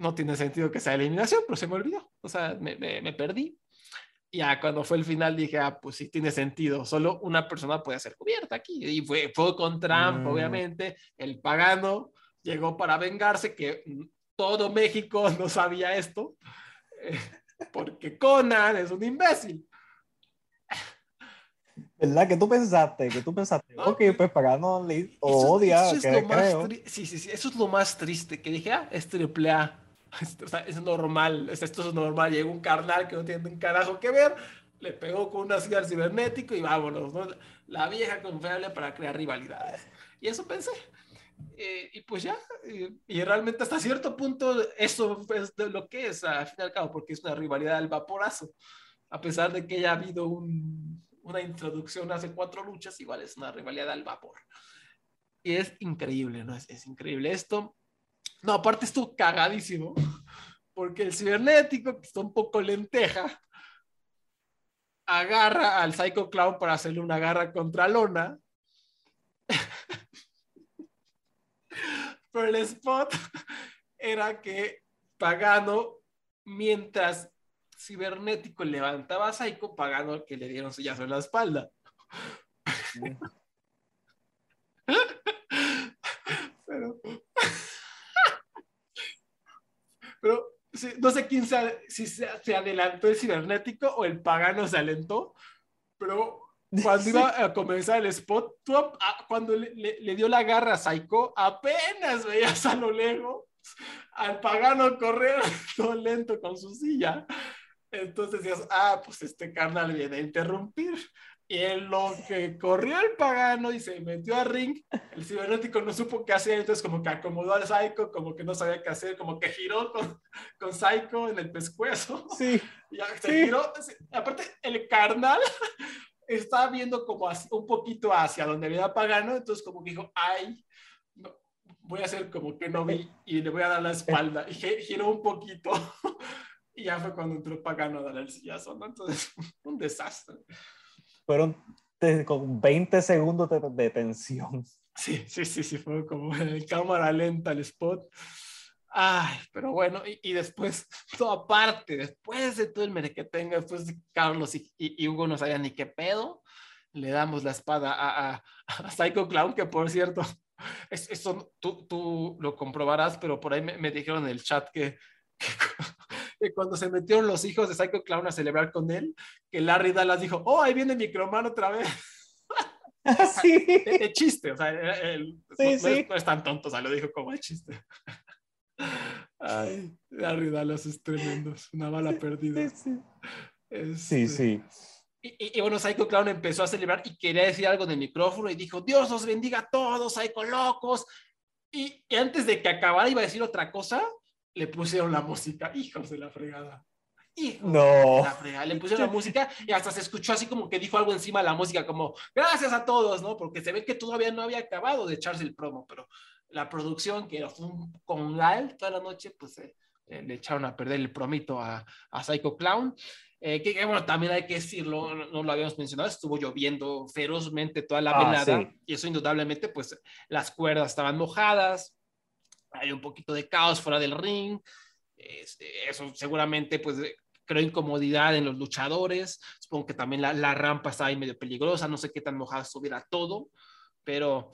A: No tiene sentido que sea eliminación, pero se me olvidó. O sea, me, me, perdí. Y ya cuando fue el final dije, ah, pues sí tiene sentido. Solo una persona puede ser cubierta aquí. Y fue, fue con Trump, mm. obviamente. El pagano llegó para vengarse, que todo México no sabía esto. Porque Conan es un imbécil.
B: ¿Verdad? que tú pensaste? que tú pensaste? ok, pues pagando o odia.
A: Eso es lo más sí, sí, sí, eso es lo más triste. Que dije, ah, es triple A. O sea, es normal. Esto es normal. Llega un carnal que no tiene un carajo que ver. Le pegó con una silla al cibernético y vámonos. ¿no? La vieja confiable para crear rivalidades. Y eso pensé. Eh, y pues ya, y, realmente hasta cierto punto eso es lo que es, al fin y al cabo, porque es una rivalidad del vaporazo, a pesar de que haya habido un, una introducción hace cuatro luchas, igual es una rivalidad al vapor. Y es increíble, ¿no? Es, increíble esto. No, aparte estuvo cagadísimo, porque el cibernético, que está un poco lenteja, agarra al Psycho Clown para hacerle una garra contra Lona. Pero el spot era que Pagano, mientras cibernético levantaba a Psycho pagando que le dieron sillazo en la espalda. pero, pero no sé quién se, si se, adelantó el cibernético o el pagano se alentó, pero cuando iba a comenzar el spot, cuando le, le, dio la garra a Psycho, apenas veías a lo lejos al pagano correr todo lento con su silla. Entonces decías, ah, pues este carnal viene a interrumpir. Y en lo que corrió el pagano y se metió a ring, el cibernético no supo qué hacer, entonces como que acomodó al Psycho, como que no sabía qué hacer, como que giró con, con Psycho en el pescuezo.
B: Sí.
A: Y se giró. Aparte, el carnal estaba viendo como un poquito hacia donde había pagano, entonces como que dijo, ay, voy a hacer como que no vi y le voy a dar la espalda. Y giró un poquito. y ya fue cuando entró pagano a darle el sillazo, ¿no? Entonces, un desastre
B: fueron con 20 segundos de, tensión.
A: Sí, sí, sí, sí, fue como en cámara lenta el spot. Ay, pero bueno, y, después, todo aparte, después de todo el que tenga, después de Carlos y, Hugo no sabían ni qué pedo, le damos la espada a, a, Psycho Clown, que por cierto, eso tú, tú, lo comprobarás, pero por ahí me, dijeron en el chat que, que cuando se metieron los hijos de Psycho Clown a celebrar con él, que Larry Dallas dijo, oh, ahí viene Microman otra vez.
B: Sí.
A: De, chiste, o sea, él, sí, no, Es, tan tonto, o sea, lo dijo como de chiste. Ay, Larry Dallas es tremendo, es una bala perdida.
B: Sí, sí. sí,
A: Y, bueno, Psycho Clown empezó a celebrar y quería decir algo de micrófono y dijo, Dios los bendiga a todos, Psycho locos. Y, y, antes de que acabara iba a decir otra cosa, le pusieron la música, hijos de la fregada. Hijos
B: no.
A: de la fregada. Le pusieron la música y hasta se escuchó así como que dijo algo encima de la música, como gracias a todos, ¿no? Porque se ve que todavía no había acabado de echarse el promo, pero la producción, que fue un congal toda la noche, pues eh, eh, le echaron a perder el promito a, a Psycho Clown. Eh, que, bueno, también hay que decirlo, no, lo habíamos mencionado, estuvo lloviendo ferozmente toda la ah, velada y eso indudablemente, pues las cuerdas estaban mojadas, hay un poquito de caos fuera del ring, eso seguramente pues creo incomodidad en los luchadores, supongo que también la, la, rampa está ahí medio peligrosa, no sé qué tan mojada estuviera todo, pero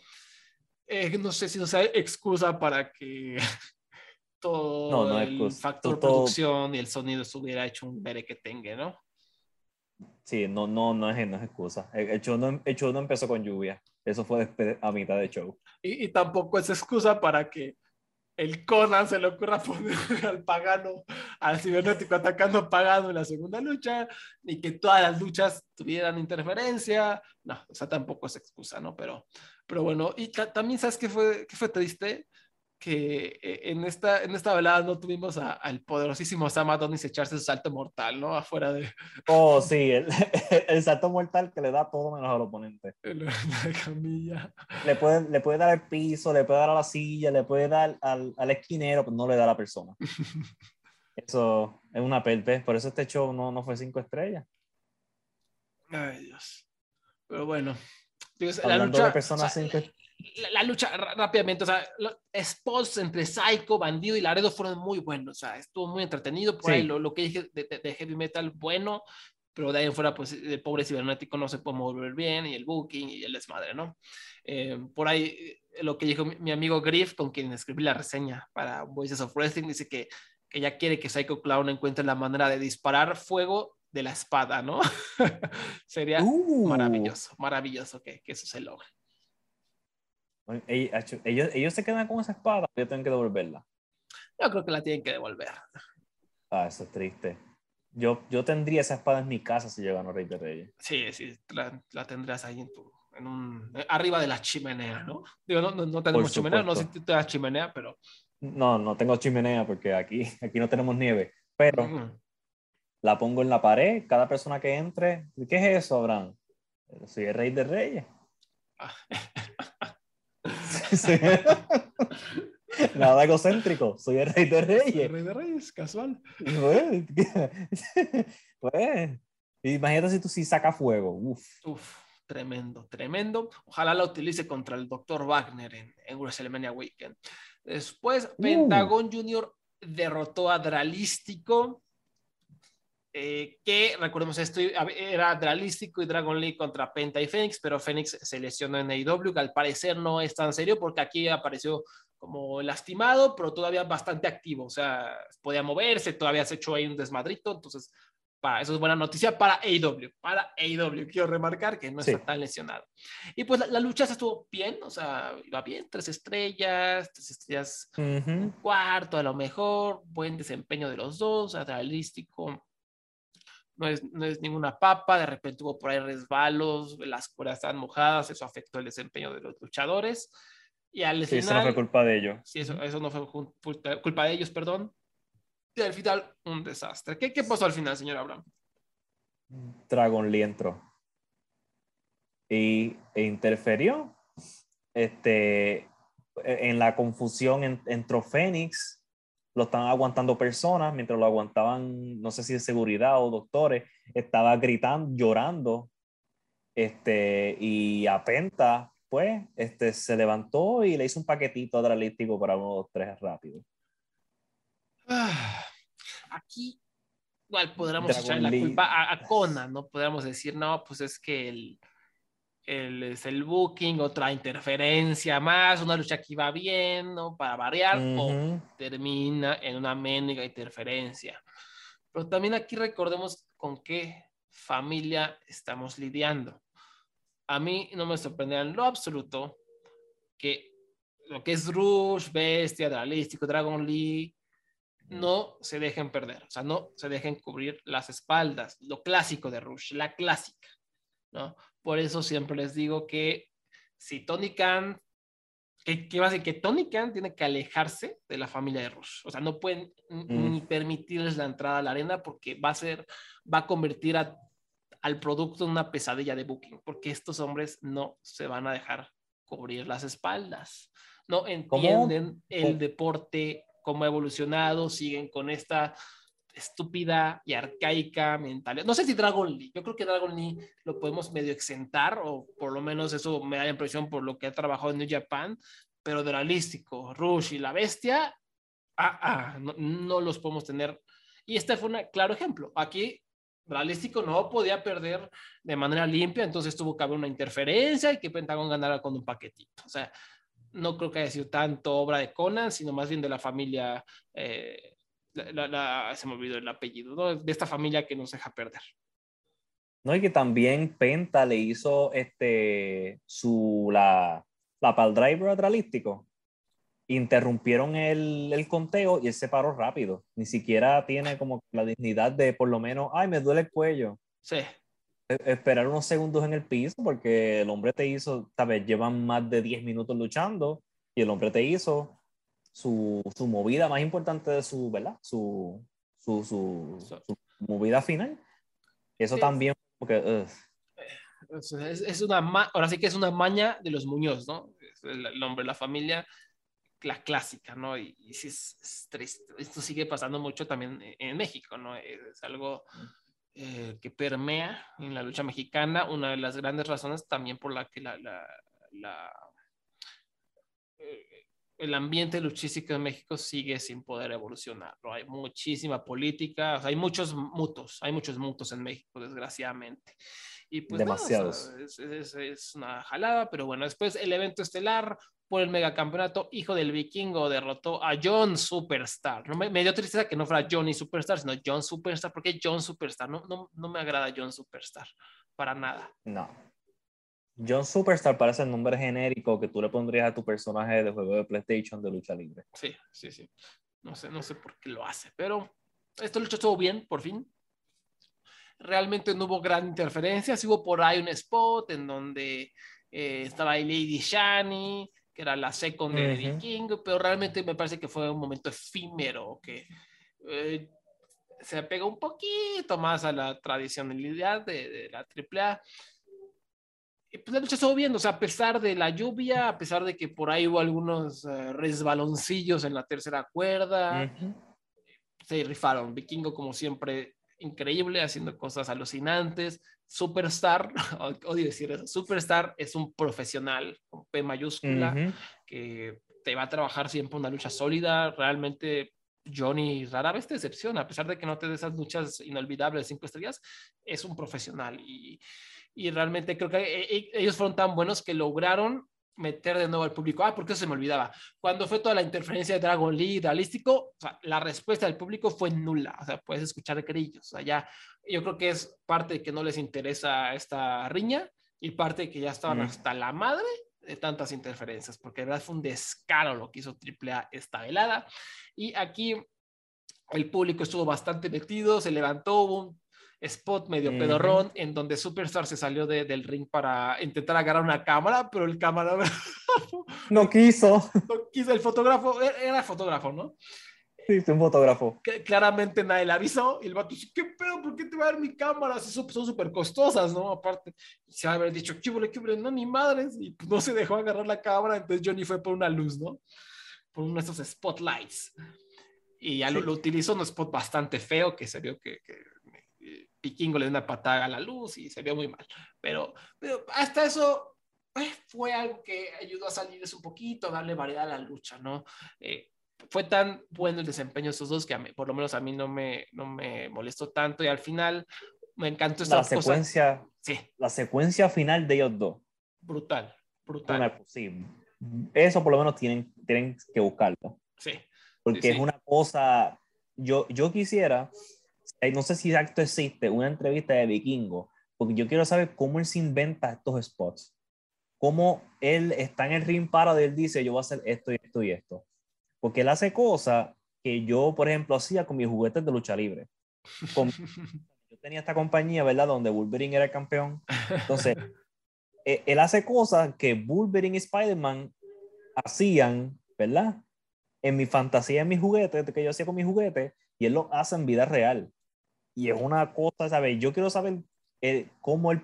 A: eh, no sé si no sea excusa para que todo el factor producción y el sonido estuviera hecho un bere que tenga, ¿no?
B: Sí, no, no, no, es, no es excusa. El show, no, el show no empezó con lluvia. Eso fue a mitad de show.
A: Y, y, tampoco es excusa para que el Conan se le ocurra poner al pagano, al cibernético atacando pagano en la segunda lucha, ni que todas las luchas tuvieran interferencia. No, o sea, tampoco es excusa, ¿no? Pero, pero bueno, y también sabes qué fue, qué fue triste que eh, en esta, en esta velada no tuvimos al poderosísimo Sam Adonis echarse su salto mortal, ¿no? Afuera de...
B: Oh, sí, el, el salto mortal que le da todo menos al oponente.
A: La camilla.
B: Le puede, le puede dar al piso, le puede dar a la silla, le puede dar al, al esquinero, pero no le da a la persona. Eso es una pelpe, por eso este show no, no fue cinco estrellas.
A: Ay, Dios. Pero bueno,
B: la lucha, de personas cinco estrellas
A: la, lucha rápidamente, o sea, los spots entre Psycho, Bandido y Laredo fueron muy buenos, o sea, estuvo muy entretenido, por ahí lo, lo, que dije de, heavy metal, bueno, pero de ahí en fuera, pues el pobre cibernético no se puede mover bien, y el booking y el desmadre, ¿no? Eh, por ahí eh, lo que dijo mi, amigo Griff, con quien escribí la reseña para Voices of Wrestling, dice que, que ya quiere que Psycho Clown encuentre la manera de disparar fuego de la espada, ¿no? Sería uh. maravilloso, maravilloso que, que eso se logre.
B: Ellos, ellos se quedan con esa espada, ellos tienen que devolverla.
A: Yo creo que la tienen que devolver.
B: Ah, eso es triste. Yo, yo tendría esa espada en mi casa si llegan a Rey de Reyes.
A: Sí, sí, la, la tendrás ahí en tu, en un, arriba de la chimenea, ¿no? Digo, no, no, tenemos chimenea, no sé si te das chimenea, pero...
B: No, no tengo chimenea porque aquí, aquí no tenemos nieve, pero la pongo en la pared, cada persona que entre, ¿qué es eso, Abraham? Soy el rey de reyes. Ah. Nada egocéntrico, soy el rey de reyes.
A: El rey de reyes, casual.
B: Pues, pues, imagínate si tú sí sacas fuego. Uf.
A: Uf, tremendo, tremendo. Ojalá la utilice contra el Dr. Wagner en, en WrestleMania Weekend. Después, uh. Pentagon Junior derrotó a Dralístico eh, que recordemos esto era Dralístico y Dragon League contra Penta y Fénix, pero Fénix se lesionó en AEW, que al parecer no es tan serio porque aquí apareció como lastimado, pero todavía bastante activo, o sea, podía moverse, todavía se echó ahí un desmadrito, entonces para, eso es buena noticia para AEW, para AEW, quiero remarcar que no está tan lesionado. Y pues la, lucha se estuvo bien, o sea, iba bien, tres estrellas, tres estrellas, un cuarto a lo mejor, buen desempeño de los dos, realístico, no es, no es ninguna papa, de repente hubo por ahí resbalos, las cuerdas estaban mojadas, eso afectó el desempeño de los luchadores. Y al
B: sí, eso no fue culpa de ellos.
A: Sí, eso, eso no fue culpa de ellos, perdón y al final un desastre. ¿Qué, qué pasó al final, señor Abraham?
B: Dragon Lee entró y e interferió este, en la confusión en, entró Fénix, lo estaban aguantando personas, mientras lo aguantaban, no sé si de seguridad o doctores, estaba gritando, llorando, este, y a Penta, pues, este, se levantó y le hizo un paquetito adrenalístico para uno, dos, tres rápido.
A: Ah, aquí igual podríamos echar la culpa a, Conan, ¿no? Podríamos decir, no, pues es que el, el, es el booking, otra interferencia más, una lucha que iba bien, ¿no? Para variar, o termina en una mendiga interferencia. Pero también aquí recordemos con qué familia estamos lidiando. A mí no me sorprende en lo absoluto que lo que es Rush, Bestia, Dralístico, Dragon League, no se dejen perder, o sea, no se dejen cubrir las espaldas, lo clásico de Rush, la clásica, ¿no? Por eso siempre les digo que si Tony Khan, que, que va a decir que Tony Khan tiene que alejarse de la familia de Rush, o sea, no pueden ni permitirles la entrada a la arena porque va a ser, va a convertir al producto en una pesadilla de booking, porque estos hombres no se van a dejar cubrir las espaldas, no entienden el deporte cómo ha evolucionado, siguen con esta estúpida y arcaica mentalidad. No sé si Dragon Lee, yo creo que Dragon Lee lo podemos medio exentar, o por lo menos eso me da la impresión por lo que ha trabajado en New Japan, pero Dralístico, Rush y la Bestia, ah, ah, no, los podemos tener. Y este fue un claro ejemplo. Aquí Dralístico no podía perder de manera limpia, entonces tuvo que haber una interferencia y que Pentagon ganara con un paquetito. O sea, no creo que haya sido tanto obra de Conan, sino más bien de la familia, eh, se me olvidó el apellido, de esta familia que nos deja perder.
B: No, y que también Penta le hizo este, su, la, la pal driver atralístico. Interrumpieron el, el, conteo y él se paró rápido. Ni siquiera tiene como la dignidad de por lo menos, ay, me duele el cuello.
A: Sí.
B: E, esperar unos segundos en el piso porque el hombre te hizo, vez llevan más de 10 minutos luchando y el hombre te hizo su, su movida más importante de su, ¿verdad? Su, su, su, movida final. Eso también, porque...
A: Es, es, una, ahora sí que es una maña de los Muñoz, ¿no? El, nombre de la familia, la clásica, ¿no? Y, y sí es, triste. Esto sigue pasando mucho también en México, ¿no? Es algo eh, que permea en la lucha mexicana, una de las grandes razones también por la que la, la, eh, el ambiente luchístico en México sigue sin poder evolucionar. ¿no? Hay muchísima política, hay muchos mutos, hay muchos mutos en México, desgraciadamente. Y pues
B: Demasiados.
A: es, es, una jalada, pero bueno, después el evento estelar por el megacampeonato, hijo del vikingo derrotó a John Superstar. No, me, dio tristeza que no fuera Johnny Superstar, sino John Superstar, porque John Superstar, no, no, no me agrada John Superstar, para nada.
B: No. John Superstar parece el nombre genérico que tú le pondrías a tu personaje de juego de PlayStation de lucha libre.
A: Sí, sí, sí. No sé, no sé por qué lo hace, pero esta lucha estuvo bien, por fin. Realmente no hubo gran interferencia, sí hubo por ahí un spot en donde eh, estaba ahí Lady Shani, que era la second de King, pero realmente me parece que fue un momento efímero que eh, se apega un poquito más a la tradicionalidad de, de la AAA. Y pues la lucha estuvo bien, o sea, a pesar de la lluvia, a pesar de que por ahí hubo algunos uh, resbaloncillos en la tercera cuerda, se rifaron. Vikingo, como siempre, increíble, haciendo cosas alucinantes. Superstar, odio decir eso, Superstar es un profesional con P mayúscula que te va a trabajar siempre una lucha sólida. Realmente Johnny rara vez te decepciona, a pesar de que no te dé esas luchas inolvidables de cinco estrellas, es un profesional y, y realmente creo que e, e, ellos fueron tan buenos que lograron meter de nuevo al público. Ah, porque se me olvidaba. Cuando fue toda la interferencia de Dragon Lee, realístico, la respuesta del público fue nula. O sea, puedes escuchar grillos. O sea, ya, yo creo que es parte de que no les interesa esta riña y parte de que ya estaban hasta la madre de tantas interferencias, porque de verdad fue un descaro lo que hizo AAA esta velada. Y aquí el público estuvo bastante metido, se levantó, un spot medio pedorrón en donde Superstar se salió del ring para intentar agarrar una cámara, pero el cámara
B: no quiso.
A: No quiso, el fotógrafo, e-, era fotógrafo, ¿no?
B: Sí, un fotógrafo.
A: Que, claramente nadie le avisó y el vato dice, ¿qué pedo? ¿Por qué te va a dar mi cámara? son súper costosas, ¿no? Aparte, se va a haber dicho, qué qué no, ni madres. Y pues, no se dejó agarrar la cámara, entonces Johnny fue por una luz, ¿no? Por uno de esos spotlights. Y ya lo, lo, utilizó un spot bastante feo que se vio que, que Piquingo le dio una patada a la luz y se vio muy mal. Pero, pero hasta eso eh, fue algo que ayudó a salirles un poquito, a darle variedad a la lucha, ¿no? Eh, fue tan bueno el desempeño de estos dos que por lo menos a mí no me, no me molestó tanto y al final me encantó esta
B: la secuencia sí. la secuencia final de ellos dos.
A: Brutal brutal.
B: Sí, eso por lo menos tienen, tienen que buscarlo.
A: Sí.
B: Porque es una cosa yo, yo quisiera no sé si acto existe, una entrevista de Vikingo, porque yo quiero saber cómo él se inventa estos spots. Cómo él está en el ring para él dice, yo voy a hacer esto y esto y esto. Porque él hace cosas que yo, por ejemplo, hacía con mis juguetes de lucha libre. yo tenía esta compañía, ¿verdad? Donde Wolverine era el campeón. Entonces, e, él hace cosas que Wolverine y Spider-Man hacían, ¿verdad? En mi fantasía, en mis juguetes, que yo hacía con mis juguetes, y él lo hace en vida real. Y es una cosa, ¿sabes? Yo quiero saber eh, cómo, el,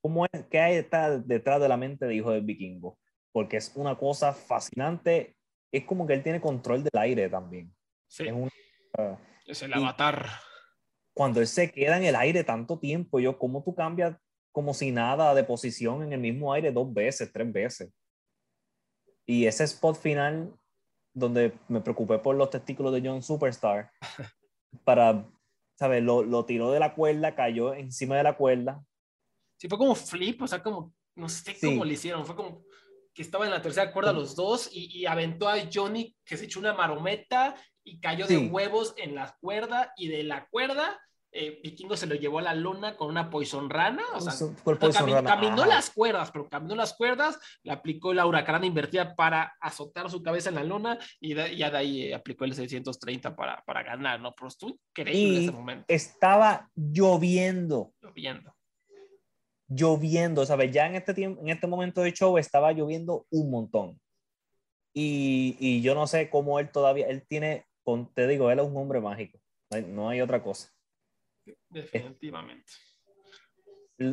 B: cómo es, qué hay detrás, de la mente de Hijo del Vikingo. Porque es una cosa fascinante. Es como que él tiene control del aire también.
A: Sí. Es, el avatar.
B: Cuando él se queda en el aire tanto tiempo, yo, ¿cómo tú cambias como si nada de posición en el mismo aire dos veces, tres veces? Y ese spot final, donde me preocupé por los testículos de John Superstar, para ¿sabes? Lo, lo tiró de la cuerda, cayó encima de la cuerda.
A: Sí, fue como flip, o sea, como, no sé cómo le hicieron, fue como que estaba en la tercera cuerda los dos y, y aventó a Johnny que se echó una marometa y cayó de huevos en la cuerda y de la cuerda eh, Vikingo se lo llevó a la luna con una poison rana, o sea, caminó las cuerdas, pero caminó las cuerdas, le aplicó la huracana invertida para azotar su cabeza en la luna y ya de ahí eh, aplicó el 630 para, para ganar, ¿no? Pero estuvo increíble en ese momento.
B: Estaba lloviendo.
A: Lloviendo.
B: Lloviendo, ¿sabes? Ya en este, tiempo, en este momento de show estaba lloviendo un montón. Y, y yo no sé cómo él todavía, él tiene, te digo, él es un hombre mágico, no hay otra cosa.
A: Definitivamente.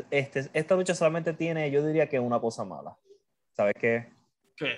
B: Este, esta lucha solamente tiene, yo diría que una cosa mala. ¿Sabes qué?
A: ¿Qué?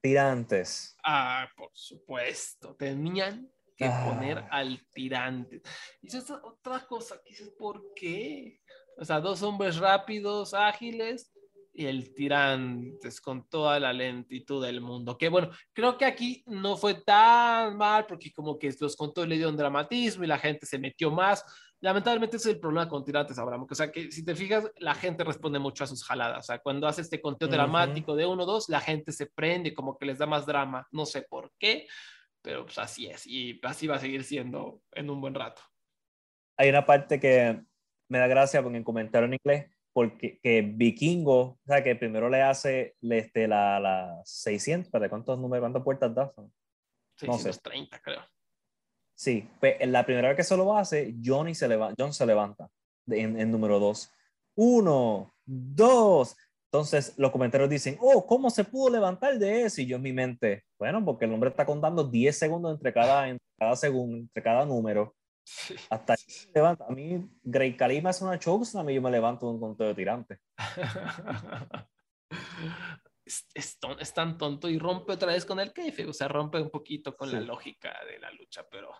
B: Tirantes.
A: Ah, por supuesto. Tenían que ah. poner al tirante. Y eso es otra cosa que dices, ¿por qué? O sea, dos hombres rápidos, ágiles, y el tirantes con toda la lentitud del mundo. Que bueno, creo que aquí no fue tan mal porque como que los contó le dieron dramatismo y la gente se metió más. Lamentablemente ese es el problema con tirantes, Abraham. O sea, que si te fijas, la gente responde mucho a sus jaladas. O sea, cuando hace este conteo dramático de uno, dos, la gente se prende, como que les da más drama. No sé por qué, pero pues así es. Y así va a seguir siendo en un buen rato.
B: Hay una parte que me da gracia porque en comentario en inglés porque que Vikingo, o sea, que primero le hace este, la, la 600, ¿para cuántos números, cuántas puertas da?
A: 630, no creo.
B: Sí, pues la primera vez que se lo hace, Johnny se levanta, John se levanta en, en número 2. Uno, dos. Entonces los comentarios dicen, oh, ¿cómo se pudo levantar de eso? Y yo en mi mente, bueno, porque el hombre está contando 10 segundos entre cada, entre cada segundo, entre cada número. Hasta levanta. A mí, Grey Kalima es una chokeslam a mí yo me levanto un conteo de tirante.
A: es, es, tan tonto y rompe otra vez con el keife, o sea, rompe un poquito con la lógica de la lucha, pero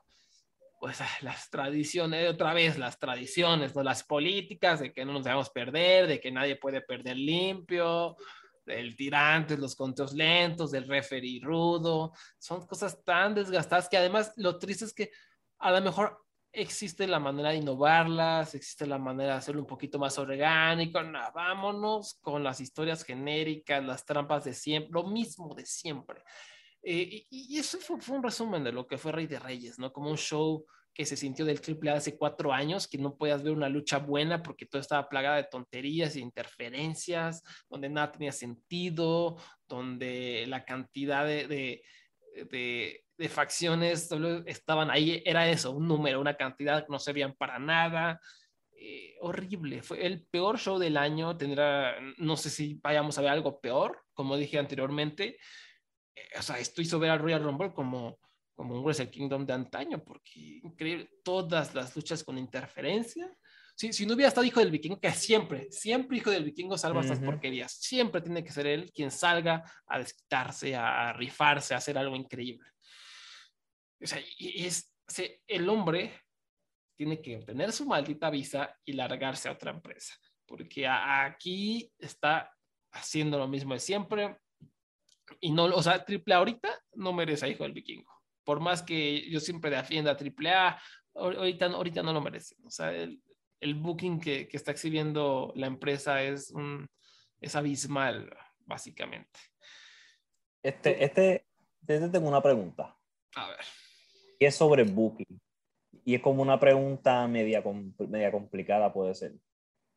A: pues ah, las tradiciones, otra vez las tradiciones, ¿no? las políticas de que no nos debemos perder, de que nadie puede perder limpio, del tirante, los conteos lentos, del referee rudo, son cosas tan desgastadas que además lo triste es que a lo mejor existe la manera de innovarlas, existe la manera de hacerlo un poquito más orgánico. vámonos con las historias genéricas, las trampas de siempre, lo mismo de siempre. Eh, y, eso fue, un resumen de lo que fue Rey de Reyes, ¿no? Como un show que se sintió del triple A hace cuatro años, que no podías ver una lucha buena porque todo estaba plagada de tonterías e interferencias, donde nada tenía sentido, donde la cantidad de, de facciones estaban ahí, era eso, un número, una cantidad que no servían para nada. Eh, horrible, fue el peor show del año, tendrá, no sé si vayamos a ver algo peor, como dije anteriormente, eh, o sea, esto hizo ver al Royal Rumble como como un Wrestle Kingdom de antaño, porque increíble, todas las luchas con interferencia. Si, si no hubiera estado Hijo del Vikingo, que siempre, siempre Hijo del Vikingo salva estas porquerías, siempre tiene que ser él quien salga a desquitarse, a, rifarse, a hacer algo increíble. O sea, es, el hombre tiene que obtener su maldita visa y largarse a otra empresa, porque aquí está haciendo lo mismo de siempre, y no, o sea, triple ahorita no merece a Hijo del Vikingo por más que yo siempre defienda AAA, ahorita, ahorita no lo merecen. O sea, el, el booking que, que, está exhibiendo la empresa es, un, es abismal, básicamente.
B: Este, este, este, tengo una pregunta.
A: A ver.
B: Y es sobre booking. Y es como una pregunta media, media complicada, puede ser.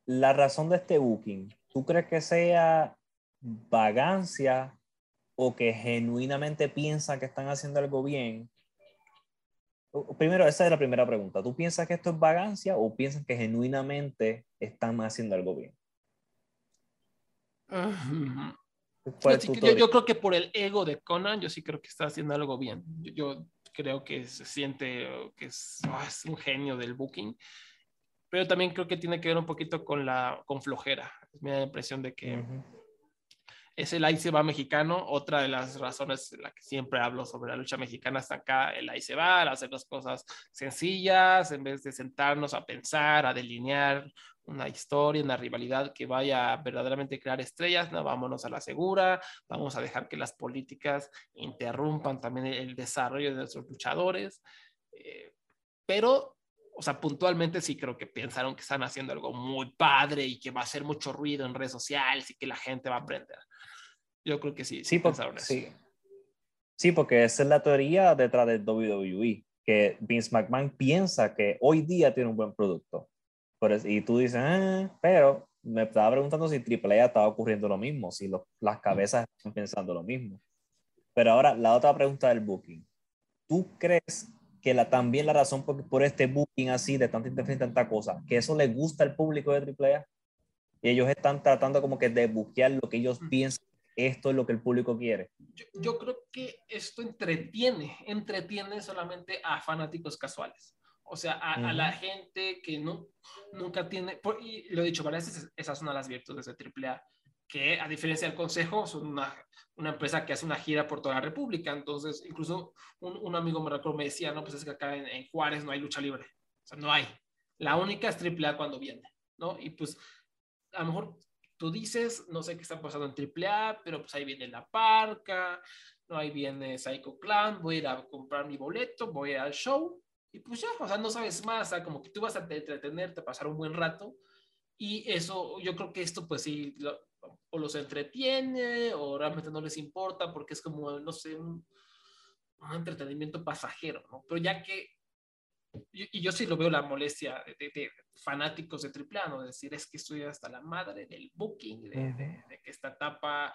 B: La razón de este booking, ¿tú crees que sea vagancia o que genuinamente piensan que están haciendo algo bien. Primero, esa es la primera pregunta. ¿Tú piensas que esto es vagancia o piensas que genuinamente están haciendo algo bien?
A: yo, creo que por el ego de Conan, yo sí creo que está haciendo algo bien. Yo, creo que se siente que es, ah, es, un genio del booking, pero también creo que tiene que ver un poquito con la con flojera. Da la impresión de que es el va mexicano. Otra de las razones en la que siempre hablo sobre la lucha mexicana está acá, el va, al hacer las cosas sencillas, en vez de sentarnos a pensar, a delinear una historia, una rivalidad que vaya a verdaderamente crear estrellas, no, vámonos a la segura, vamos a dejar que las políticas interrumpan también el desarrollo de nuestros luchadores. Eh, pero o sea, puntualmente sí creo que pensaron que están haciendo algo muy padre y que va a hacer mucho ruido en redes sociales y que la gente va a aprender. Yo creo que sí,
B: sí, eso. Sí. sí, porque esa es la teoría detrás del WWE, que Vince McMahon piensa que hoy día tiene un buen producto. y tú dices, ah, pero me estaba preguntando si AAA estaba ocurriendo lo mismo, si las cabezas están pensando lo mismo. Pero ahora, la otra pregunta del booking. ¿Tú crees que la, también la razón por, por este booking así, de tanta interferencia, tanta cosa, que eso le gusta al público de AAA? Y ellos están tratando como que de buquear lo que ellos piensan esto es lo que el público quiere.
A: Yo, creo que esto entretiene, entretiene solamente a fanáticos casuales. O sea, a, la gente que no, nunca tiene, y lo he dicho varias veces, esas son las virtudes de AAA, que a diferencia del Consejo, son una, una, empresa que hace una gira por toda la República. Entonces, incluso un, un amigo me recuerdo me decía, no, pues es que acá en, en, Juárez no hay lucha libre. O sea, no hay. La única es AAA cuando viene, ¿no? Y pues a lo mejor tú dices, no sé qué está pasando en AAA, pero pues ahí viene La Parca, no, ahí viene Psycho Clan, voy a ir a comprar mi boleto, voy a ir al show, y pues ya, o sea, no sabes más, o sea, como que tú vas a entretenerte, pasar un buen rato, y eso, yo creo que esto pues sí, o los entretiene, o realmente no les importa, porque es como, no sé, un, un entretenimiento pasajero, ¿no? Pero ya que y, yo sí lo veo la molestia de, fanáticos de AAA, ¿no? decir, es que estoy hasta la madre del booking, de, que esta etapa,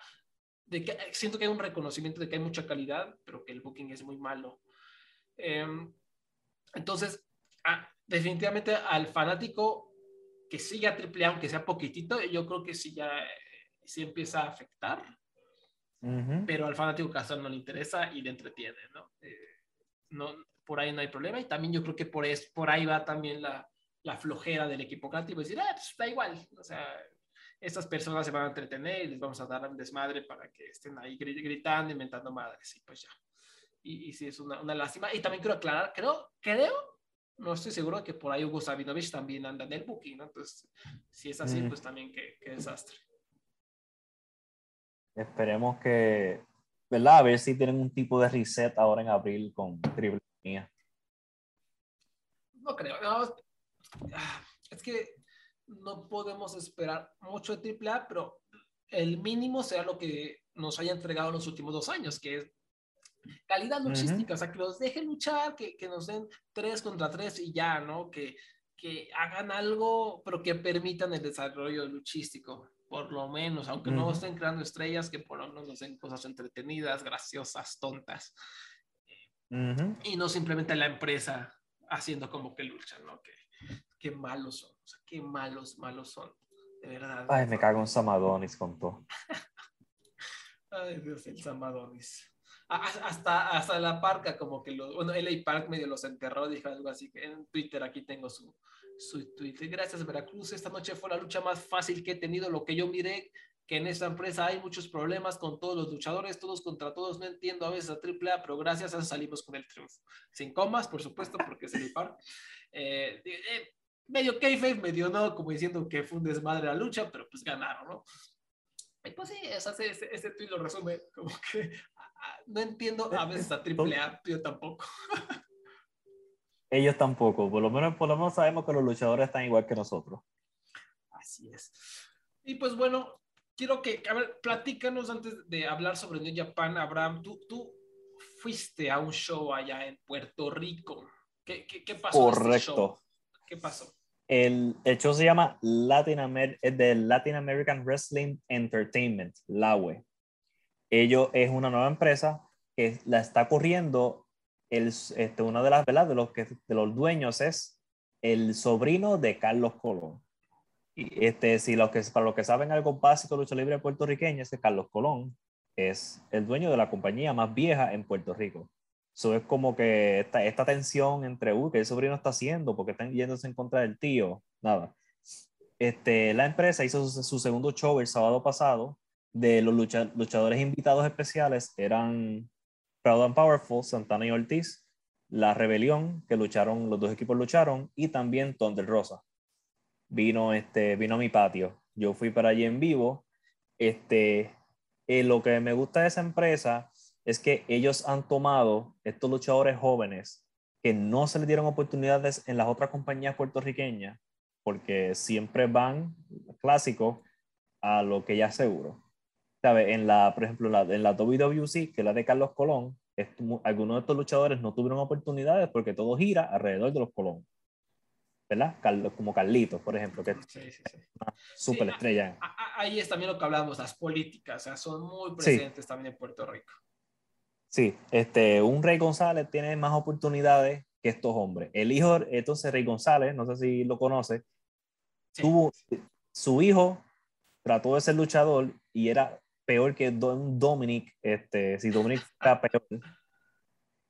A: de que siento que hay un reconocimiento de que hay mucha calidad, pero que el booking es muy malo. Em, entonces, ah, definitivamente al fanático que siga AAA, aunque sea poquitito, yo creo que sí ya sí empieza a afectar, pero al fanático casual no le interesa y le entretiene, ¿no? Eh, no por ahí no hay problema. Y también yo creo que por, es, por ahí va también la, la flojera del equipo creativo. Decir, ah, pues da igual. O sea, estas personas se van a entretener y les vamos a dar un desmadre para que estén ahí gritando, inventando madres. Y pues ya. Y, y sí, es una, una, lástima. Y también quiero aclarar, creo, creo, no estoy seguro que por ahí Hugo Sabinovich también anda en el booking, ¿no? Entonces, si es así, pues también qué, qué desastre.
B: Esperemos que, ¿verdad? A ver si tienen un tipo de reset ahora en abril con Triple
A: no creo. Ah, es que no podemos esperar mucho de AAA, pero el mínimo sea lo que nos haya entregado en los últimos dos años, que es calidad luchística, o sea, que los dejen luchar, que, que, nos den tres contra tres y ya, ¿no? Que, que hagan algo, pero que permitan el desarrollo luchístico, por lo menos, aunque no estén creando estrellas, que por lo menos nos den cosas entretenidas, graciosas, tontas. Y no simplemente la empresa haciendo como que luchan, ¿no? Que, qué malos son, o sea, qué malos, malos son, de verdad.
B: Ay, me cago en Samadonis con todo.
A: Ay, Dios, el Samadonis. Hasta, hasta la parca, como que lo, bueno, LA Park medio los enterró, dijo algo así, que en Twitter aquí tengo su, su Twitter. Gracias, Veracruz. Esta noche fue la lucha más fácil que he tenido. Lo que yo miré, que en esta empresa hay muchos problemas con todos los luchadores, todos contra todos. No entiendo a veces a AAA, pero gracias a eso salimos con el triunfo. Sin comas, por supuesto, porque es el Park. Eh, eh, medio kayfabe, medio no, como diciendo que fue un desmadre la lucha, pero pues ganaron, ¿no? Y pues sí, ese, ese, ese tweet lo resume, como que no entiendo a veces a AAA, yo tampoco.
B: Ellos tampoco, por lo menos, por lo menos sabemos que los luchadores están igual que nosotros.
A: Así es. Y pues bueno, quiero que, a ver, platícanos antes de hablar sobre New Japan, Abraham, tú, tú fuiste a un show allá en Puerto Rico. ¿Qué, qué, qué pasó?
B: Este Correcto.
A: ¿Qué pasó?
B: El, el, show se llama Latin, Amer de Latin American Wrestling Entertainment, LAWE. Ello es una nueva empresa que la está corriendo. El, este, una de las ¿verdad? de los que de los dueños es el sobrino de Carlos Colón. Este, si los que, para los que saben algo básico de lucha libre puertorriqueña, es que Carlos Colón es el dueño de la compañía más vieja en Puerto Rico. Eso es como que esta, esta tensión entre, uy, ¿qué el sobrino está haciendo? porque están yéndose en contra del tío? Nada. Este, la empresa hizo su, segundo show el sábado pasado de los luchadores invitados especiales eran Proud and Powerful, Santana y Ortiz, La Rebelión, que lucharon, los dos equipos lucharon, y también Thunder Rosa. Vino, este, vino a mi patio. Yo fui para allí en vivo. Este, eh, lo que me gusta de esa empresa es que ellos han tomado estos luchadores jóvenes que no se les dieron oportunidades en las otras compañías puertorriqueñas, porque siempre van clásicos a lo que ya seguro. En la, por ejemplo, en la WWC, que es la de Carlos Colón, algunos de estos luchadores no tuvieron oportunidades porque todo gira alrededor de los Colón. ¿Verdad? como Carlitos, por ejemplo, que es una super estrella.
A: Ahí es también lo que hablamos, las políticas, o sea, son muy presentes también en Puerto Rico.
B: Sí, este, un Rey González tiene más oportunidades que estos hombres. El hijo, entonces, Rey González, no sé si lo conoce, tuvo, su hijo trató de ser luchador y era peor que Don Dominic, este, si Dominic está peor.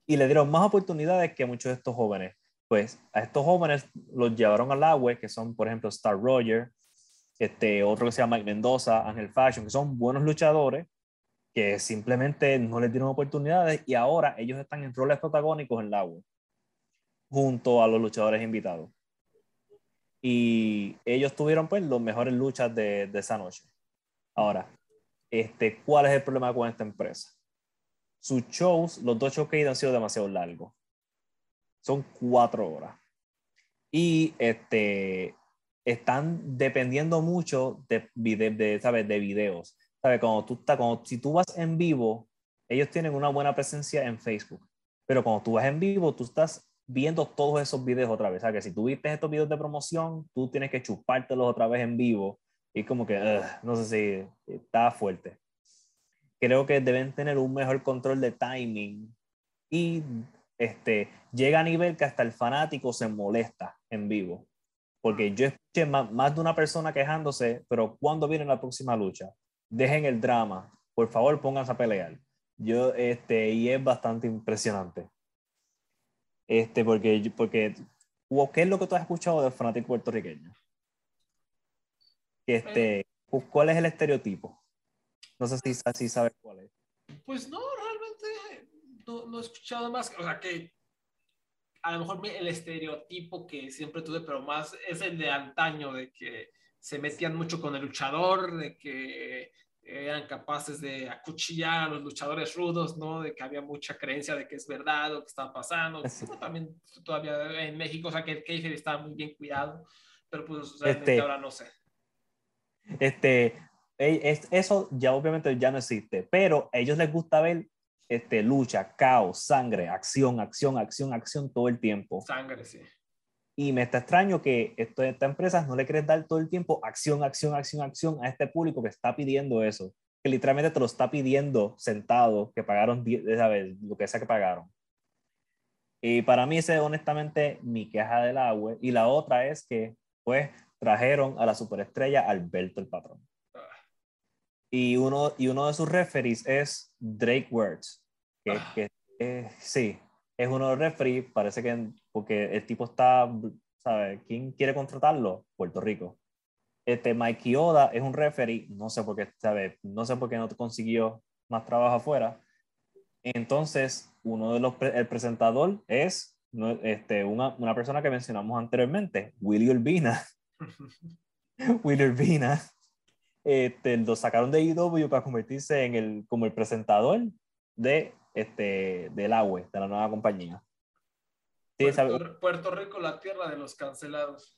B: Y le dieron más oportunidades que muchos de estos jóvenes. Pues a estos jóvenes los llevaron al agua, que son, por ejemplo, Star Roger, este, otro que se llama Mike Mendoza, Ángel Fashion, que son buenos luchadores, que simplemente no les dieron oportunidades y ahora ellos están en roles protagónicos en el agua, junto a los luchadores invitados. Y ellos tuvieron pues las mejores luchas de, de esa noche. Ahora, este, ¿cuál es el problema con esta empresa? Sus shows, los dos shows que han sido demasiado largos. Son cuatro horas. Y este, están dependiendo mucho de, de, ¿sabes? de videos. ¿Sabes? Cuando tú estás, cuando, si tú vas en vivo, ellos tienen una buena presencia en Facebook. Pero cuando tú vas en vivo, tú estás viendo todos esos videos otra vez. O sea, que si tú viste estos videos de promoción, tú tienes que chupártelos otra vez en vivo y como que, no sé si está fuerte. Creo que deben tener un mejor control de timing y este, llega a nivel que hasta el fanático se molesta en vivo. Porque yo escuché más, de una persona quejándose, pero ¿cuándo viene la próxima lucha? Dejen el drama, por favor pónganse a pelear. Yo, este, y es bastante impresionante. Este, porque, porque, ¿qué es lo que tú has escuchado del fanático puertorriqueño? Este, ¿Cuál es el estereotipo? No sé si, si sabes cuál es.
A: Pues no, realmente no, he escuchado más. O sea, que a lo mejor el estereotipo que siempre tuve, pero más es el de antaño, de que se metían mucho con el luchador, de que eran capaces de acuchillar a los luchadores rudos, ¿no? De que había mucha creencia de que es verdad lo que estaba pasando. también todavía en México, o sea, que el Keifer estaba muy bien cuidado, pero pues realmente este, ahora no sé.
B: Este, eso ya obviamente ya no existe, pero a ellos les gusta ver este, lucha, caos, sangre, acción, acción, acción, acción todo el tiempo.
A: Sangre, sí.
B: Y me está extraño que esto, estas empresas no le quieren dar todo el tiempo acción, acción, acción, acción a este público que está pidiendo eso. Que literalmente te lo está pidiendo sentado, que pagaron, ¿sabes? Lo que sea que pagaron. Y para mí ese es honestamente mi queja del agua. Y la otra es que, pues, trajeron a la superestrella Alberto el Patrón. Y uno, y uno de sus referees es Drake Words, que, ah. que sí, es uno de los referees, parece que porque el tipo está, ¿sabes? ¿Quién quiere contratarlo? Puerto Rico. Este Mikey Oda es un referee, no sé por qué, ¿sabes? No sé por qué no consiguió más trabajo afuera. Entonces, uno de los, el presentador es este, una, una persona que mencionamos anteriormente, Willy Urbina. Willy Urbina. Este, lo sacaron de IW para convertirse en el, como el presentador de este, del agua, de la nueva compañía.
A: Puerto, Rico, la tierra de los cancelados.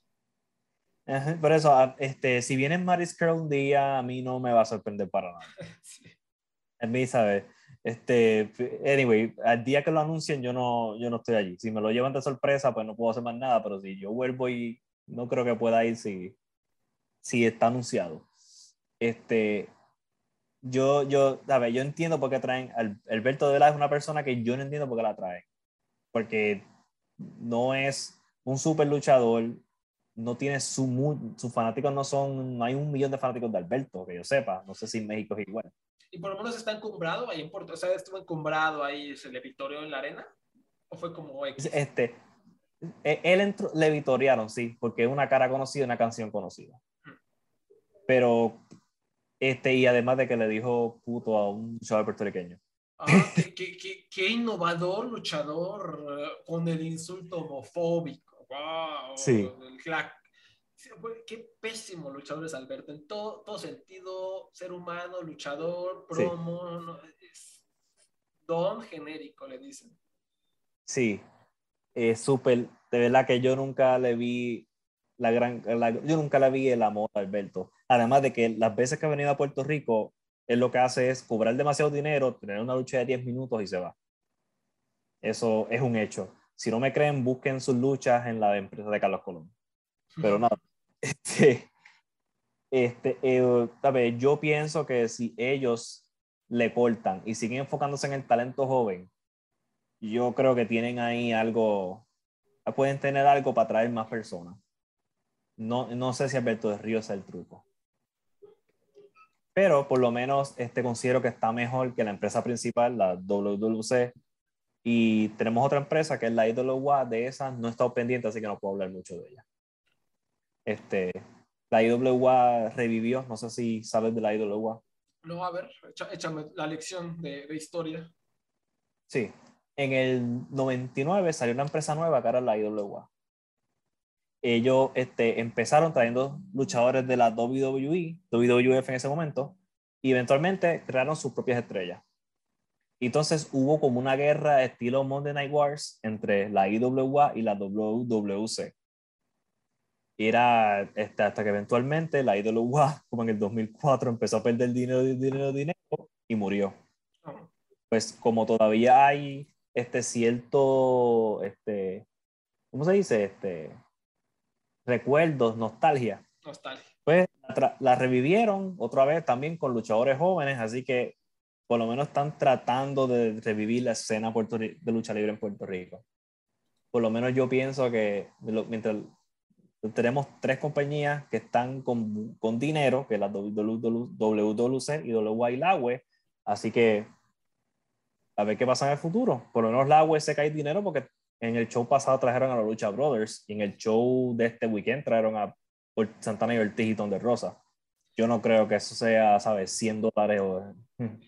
B: por eso, ah, este, si viene Maris Curl un día, a mí no me va a sorprender para nada. A mí, ¿sabes? Este, anyway, al día que lo anuncien, yo no, yo no estoy allí. Si me lo llevan de sorpresa, pues no puedo hacer más nada, pero si yo vuelvo y no creo que pueda ir si, si está anunciado. Este, yo, yo, ver, yo entiendo por qué traen, Alberto de la es una persona que yo no entiendo por qué la traen, porque no es un super luchador, no tiene su, sus fanáticos no son, no hay un millón de fanáticos de Alberto, que yo sepa, no sé si en México es igual.
A: ¿Y por lo menos está encumbrado ahí en Puerto, o sea, estuvo encumbrado ahí, se le victorió en la arena? ¿O fue como
B: Este, e, él entró, le victoriaron, sí, porque es una cara conocida, una canción conocida. Pero este, y además de que le dijo puto a un luchador puertorriqueño.
A: Ah, qué, qué, qué, innovador luchador eh, con el insulto homofóbico. Wow.
B: Sí.
A: Qué pésimo luchador es Alberto, en todo, todo sentido, ser humano, luchador, promo, don genérico, le dicen.
B: Sí, es súper, de verdad que yo nunca le vi la gran, yo nunca le vi el amor a Alberto. Además de que las veces que ha venido a Puerto Rico, él lo que hace es cobrar demasiado dinero, tener una lucha de 10 minutos y se va. Eso es un hecho. Si no me creen, busquen sus luchas en la empresa de Carlos Colón. Pero nada, este, este, eh, yo pienso que si ellos le cortan y siguen enfocándose en el talento joven, yo creo que tienen ahí algo, pueden tener algo para traer más personas. No, no sé si Alberto de Río es el truco pero por lo menos este, considero que está mejor que la empresa principal, la WWC, y tenemos otra empresa que es la IWA, de esa no he estado pendiente, así que no puedo hablar mucho de ella. Este, la IWA revivió, no sé si sabes de la IWA.
A: No, a ver, échame la lección de, de historia.
B: Sí, en el 99 salió una empresa nueva que era la IWA ellos este, empezaron trayendo luchadores de la WWE, WWF en ese momento, y eventualmente crearon sus propias estrellas. Entonces hubo como una guerra estilo Monday Night Wars entre la IWA y la WWC. Era este, hasta que eventualmente la IWA, como en el 2004, empezó a perder dinero, dinero, dinero y murió. Pues como todavía hay este cierto, este, ¿cómo se dice? Este, recuerdos, nostalgia.
A: Nostalgia.
B: Pues la, revivieron otra vez también con luchadores jóvenes, así que por lo menos están tratando de revivir la escena de lucha libre en Puerto Rico. Por lo menos yo pienso que mientras tenemos tres compañías que están con, con dinero, que es la WWC y WILAWE, así que a ver qué pasa en el futuro. Por lo menos la UE se cae dinero porque en el show pasado trajeron a los Lucha Brothers y en el show de este weekend trajeron a Santana y Ortiz y de Rosa. Yo no creo que eso sea, ¿sabes? 100 dólares o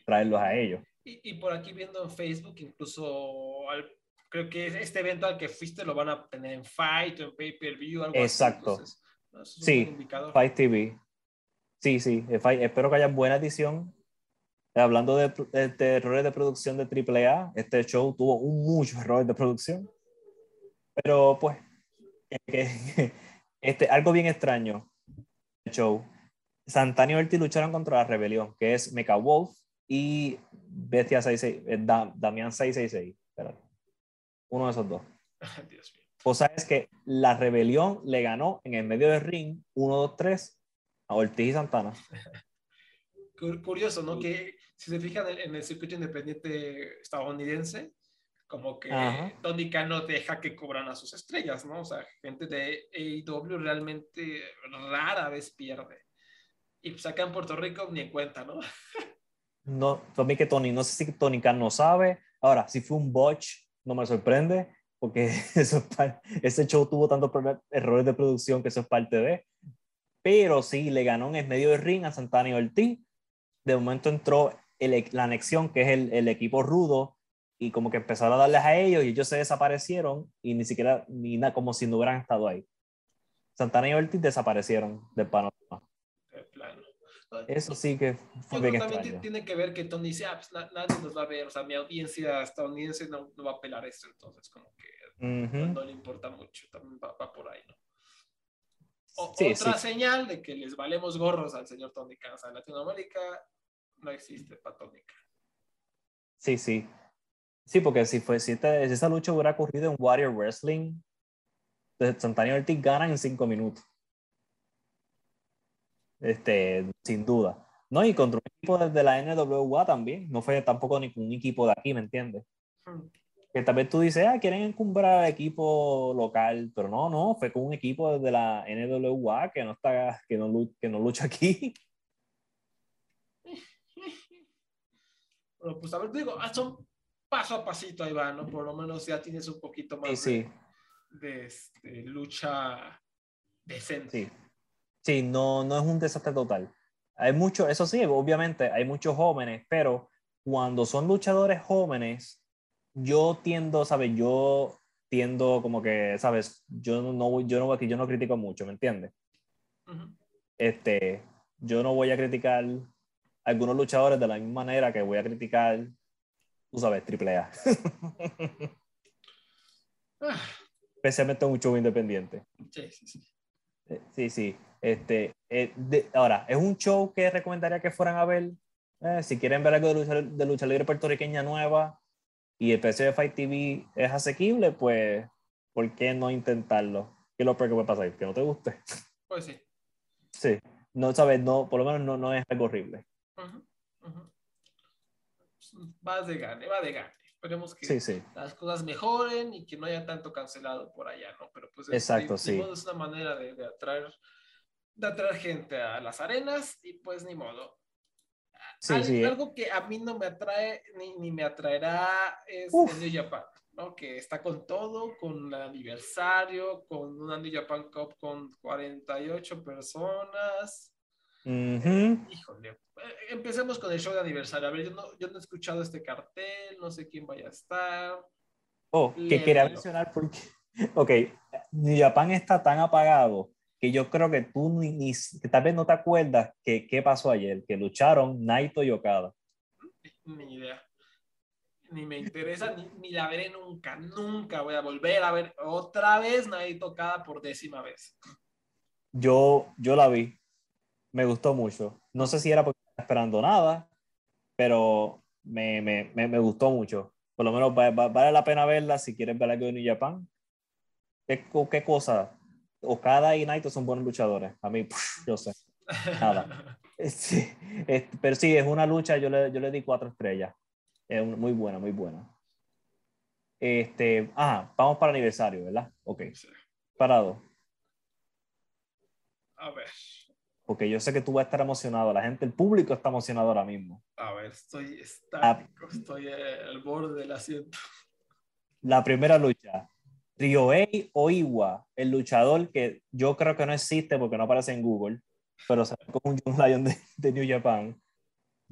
B: traerlos a ellos.
A: Y, por aquí viendo en Facebook, incluso creo que este evento al que fuiste lo van a tener en Fight o en Pay Per View. Algo
B: Exacto. sí, Fight TV. Sí, sí, espero que haya buena edición hablando de, errores de producción de AAA, este show tuvo muchos errores de producción. Pero pues, este, algo bien extraño. El show. Santana y Ortiz lucharon contra la rebelión, que es Mecha Wolf y Bestia 66, eh, Damián 666. Uno de esos dos. Dios mío. O sea, es que la rebelión le ganó en el medio del ring 1, 2, 3 a Ortiz y Santana.
A: Curioso, ¿no? Que si se fijan en el circuito independiente estadounidense, como que Tony Khan no deja que cobran a sus estrellas, ¿no? O sea, gente de AEW realmente rara vez pierde. Y pues acá en Puerto Rico ni en cuenta, ¿no?
B: no, también que Tony, no sé si Tony Khan no sabe. Ahora, si fue un botch, no me sorprende, porque eso ese show tuvo tantos errores de producción que eso es parte de. Pero sí, le ganó en medio del ring a Santana y Ortiz. De momento entró la anexión, que es el, el, equipo rudo, y como que empezaron a darles a ellos y ellos se desaparecieron y ni siquiera, ni nada, como si no hubieran estado ahí. Santana y Ortiz desaparecieron del panorama. Eso sí que fue bien
A: también tiene que ver que Tony dice, ah, pues nadie nos va a ver, o sea, mi audiencia estadounidense no, no va a pelar esto, entonces como que no, le importa mucho, también va, por ahí, ¿no? otra señal de que les valemos gorros al señor Tony Khan, o sea, en Latinoamérica no existe para Tony Khan.
B: Sí, sí. Sí, porque si, fue, si, esa lucha hubiera ocurrido en Warrior Wrestling, Santana Ortiz gana en cinco minutos este, sin duda. No, y contra un equipo desde la NWA también, no fue tampoco ni un equipo de aquí, ¿me entiendes? Que tal vez tú dices, ah, quieren encumbrar al equipo local, pero no, no, fue con un equipo desde la NWA que no, está, que no, que no lucha aquí.
A: Bueno, pues a ver, digo, son paso a pasito ahí va, ¿no? Por lo menos ya tienes un poquito más De, de, este, lucha decente.
B: Sí. Sí, no, no es un desastre total. Hay mucho, eso sí, obviamente hay muchos jóvenes, pero cuando son luchadores jóvenes, yo tiendo, ¿sabes? Yo tiendo como que, ¿sabes? Yo no, yo no, yo no critico mucho, ¿me entiendes? Este, yo no voy a criticar a algunos luchadores de la misma manera que voy a criticar, tú sabes, triple A. Ah. Especialmente un show independiente. Sí, sí, sí. Eh, sí, sí. Este, eh, ahora, ¿es un show que recomendaría que fueran a ver? Eh, si quieren ver algo de lucha, de lucha libre puertorriqueña nueva y el precio de Fight TV es asequible, pues, ¿por qué no intentarlo? ¿Qué es lo peor que puede pasar? ¿Que no te guste?
A: Pues sí.
B: Sí. No, sabes, no, por lo menos no, no es algo horrible.
A: Va de gane, va de gane. Esperemos que las cosas mejoren y que no haya tanto cancelado por allá, ¿no? Pero pues
B: Exacto, sí.
A: es una manera de, de atraer de atraer gente a las arenas y pues ni modo. Sí, algo, que a mí no me atrae ni, ni me atraerá es el New Japan, ¿no? Que está con todo, con el aniversario, con una New Japan Cup con 48 personas. Eh, híjole, eh, empecemos con el show de aniversario. A ver, yo no, yo no he escuchado este cartel, no sé quién vaya a estar.
B: Oh, que quería mencionar porque, ok, New Japan está tan apagado que yo creo que tú ni, tal vez no te acuerdas que qué pasó ayer, que lucharon Naito y Okada.
A: Ni idea. Ni me interesa, ni, la veré nunca. Nunca voy a volver a ver otra vez Naito Okada por décima vez.
B: Yo, yo la vi. Me gustó mucho. No sé si era porque estaba esperando nada, pero me, me, me, gustó mucho. Por lo menos vale, la pena verla si quieres ver algo de New Japan. ¿Qué, qué cosa? Okada y Naito son buenos luchadores. A mí, yo sé. Nada. Sí, pero sí, es una lucha, yo le, yo le di cuatro estrellas. Es muy buena, muy buena. Este, ah, vamos para el aniversario, ¿verdad? Ok. Parado.
A: A ver.
B: Porque yo sé que tú vas a estar emocionado. La gente, el público está emocionado ahora mismo.
A: A ver, estoy estático, estoy al borde del asiento.
B: La primera lucha. Ryohei Oiwa, el luchador que yo creo que no existe porque no aparece en Google, pero sale como un Young Lion de, New Japan.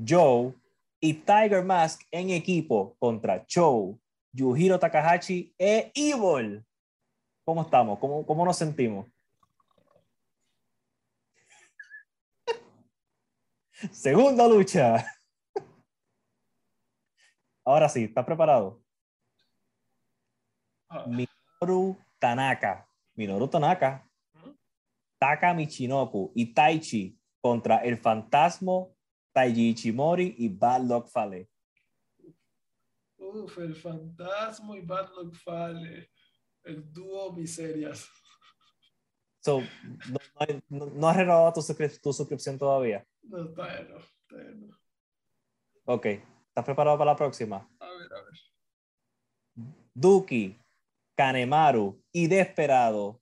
B: Joe y Tiger Mask en equipo contra Cho, Yujiro Takahashi e Evil. ¿Cómo estamos? ¿Cómo, cómo nos sentimos? Segunda lucha. Ahora sí, ¿estás preparado?
A: Ah.
B: Minoru Tanaka. Minoru Tanaka. Taka Michinoku y Taichi contra el fantasma Taiji Ichimori y Bad Luck Fale.
A: Uf, el fantasma y Bad Luck Fale. El dúo miserias.
B: So, no, no, no has renovado tu, suscrip- tu suscripción todavía.
A: No, todavía no, todavía no.
B: Ok. ¿Estás preparado para la próxima?
A: A ver, a ver.
B: Duki, Kanemaru y Desperado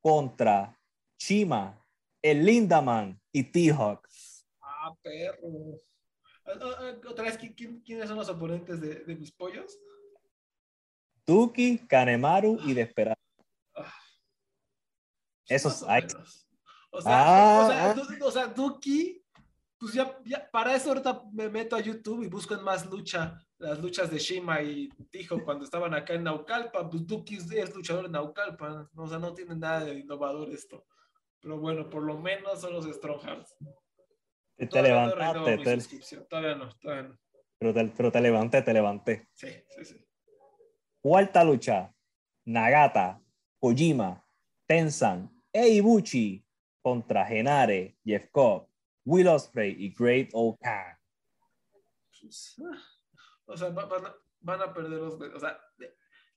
B: contra Chima, el Lindaman y T-Hawk.
A: Ah, perro. Ah, ah, ah, Otra vez, ¿qui- quién- ¿quiénes son los oponentes de, de mis pollos?
B: Duki, Kanemaru y Desperado.
A: Ah.
B: Esos hay.
A: menos. O sea,
B: Ah,
A: o sea,
B: ah.
A: O sea, pues ya, ya- para eso ahorita me meto a YouTube y busco en más lucha, las luchas de Shima y Tijo cuando estaban acá en Naucalpan, pues Duki es, luchador en Naucalpan, o sea, no tiene nada de innovador esto. Pero bueno, por lo menos son los Stronghearts.
B: Te, te
A: no renuevo
B: levantaste, te-
A: Todavía no, todavía no.
B: pero, te, pero te levanté, te levanté.
A: Sí, sí, sí.
B: Cuarta lucha, Nagata, Kojima, Tensan e Ibuchi contra Genare, Jeff Cobb, Will Ospreay y Great Old Khan.
A: Pues, ah, o sea, va- van a, van a perder los, o sea,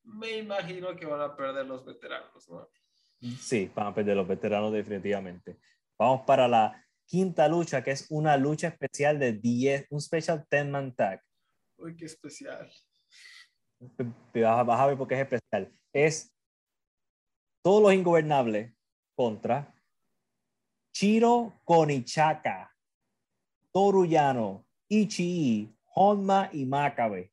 A: me imagino que van a perder los veteranos, ¿no?
B: Sí, van a perder los veteranos definitivamente. Vamos para la quinta lucha, que es una lucha especial de 10, un special 10-man tag.
A: Uy, qué especial.
B: Te Vas a, vas a ver por qué es especial. Es todos los ingobernables contra Chiro Konichaka, Toruyano, Ichii, Honma y Makabe.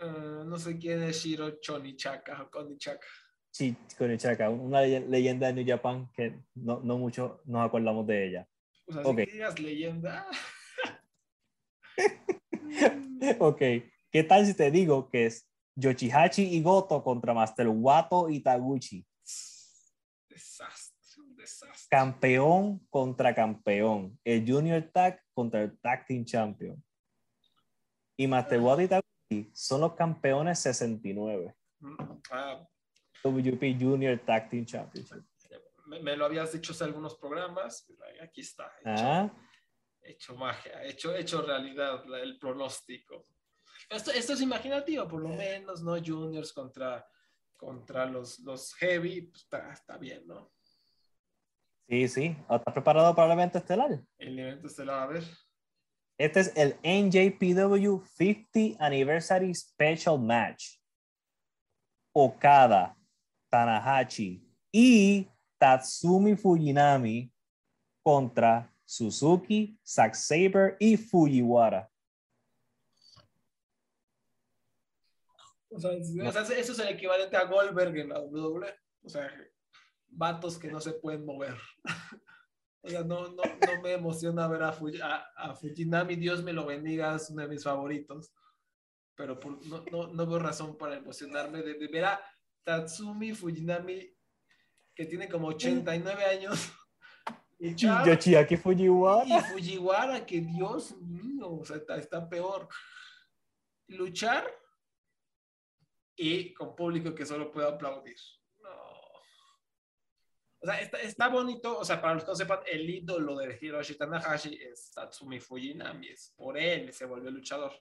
A: Ah, no sé quién es Shiro Chonichaka o Konichaka.
B: Chi- Konichaka, una ley- leyenda de New Japan que no, no mucho nos acordamos de ella.
A: O sea, si digas leyenda.
B: Ok, ¿qué tal si te digo que es Yoshihachi y Goto contra Master Wato y Taguchi?
A: Desastre, un desastre.
B: Campeón contra campeón. El Junior Tag contra el Tag Team Champion. Y Master Wato y Taguchi son los campeones 69.
A: Mm, ah,
B: WP Junior Tag Team Championship.
A: me, me lo habías dicho hace algunos programas, aquí está. Hecho,
B: Ah,
A: hecho magia, hecho, hecho realidad el pronóstico. Esto, esto es imaginativo, por lo menos, ¿no? Juniors contra, contra los, los heavy, pues está, está bien, ¿no?
B: sí, sí. ¿Estás preparado para el evento estelar?
A: El evento va a ver.
B: Este es el NJPW 50 Anniversary Special Match. Okada, Tanahashi y Tatsumi Fujinami contra Suzuki, Zack Saber y Fujiwara.
A: O sea, es- o sea, eso es el equivalente a Goldberg en la WWE. O sea, vatos que no se pueden mover. O sea, no, no, no me emociona ver a, Fuji- a, a Fujinami, Dios me lo bendiga, es uno de mis favoritos. Pero por- no, no, no veo razón para emocionarme de, de ver a Tatsumi Fujinami, que tiene como 89 años, luchar,
B: Yoshiaki Fujiwara.
A: y Fujiwara, que Dios mío, o sea, está, está peor. Luchar y con público que solo puede aplaudir. No. O sea, está, está bonito, o sea, para los que no sepan, el ídolo de Hiroshi Tanahashi es Tatsumi Fujinami, es por él se volvió luchador.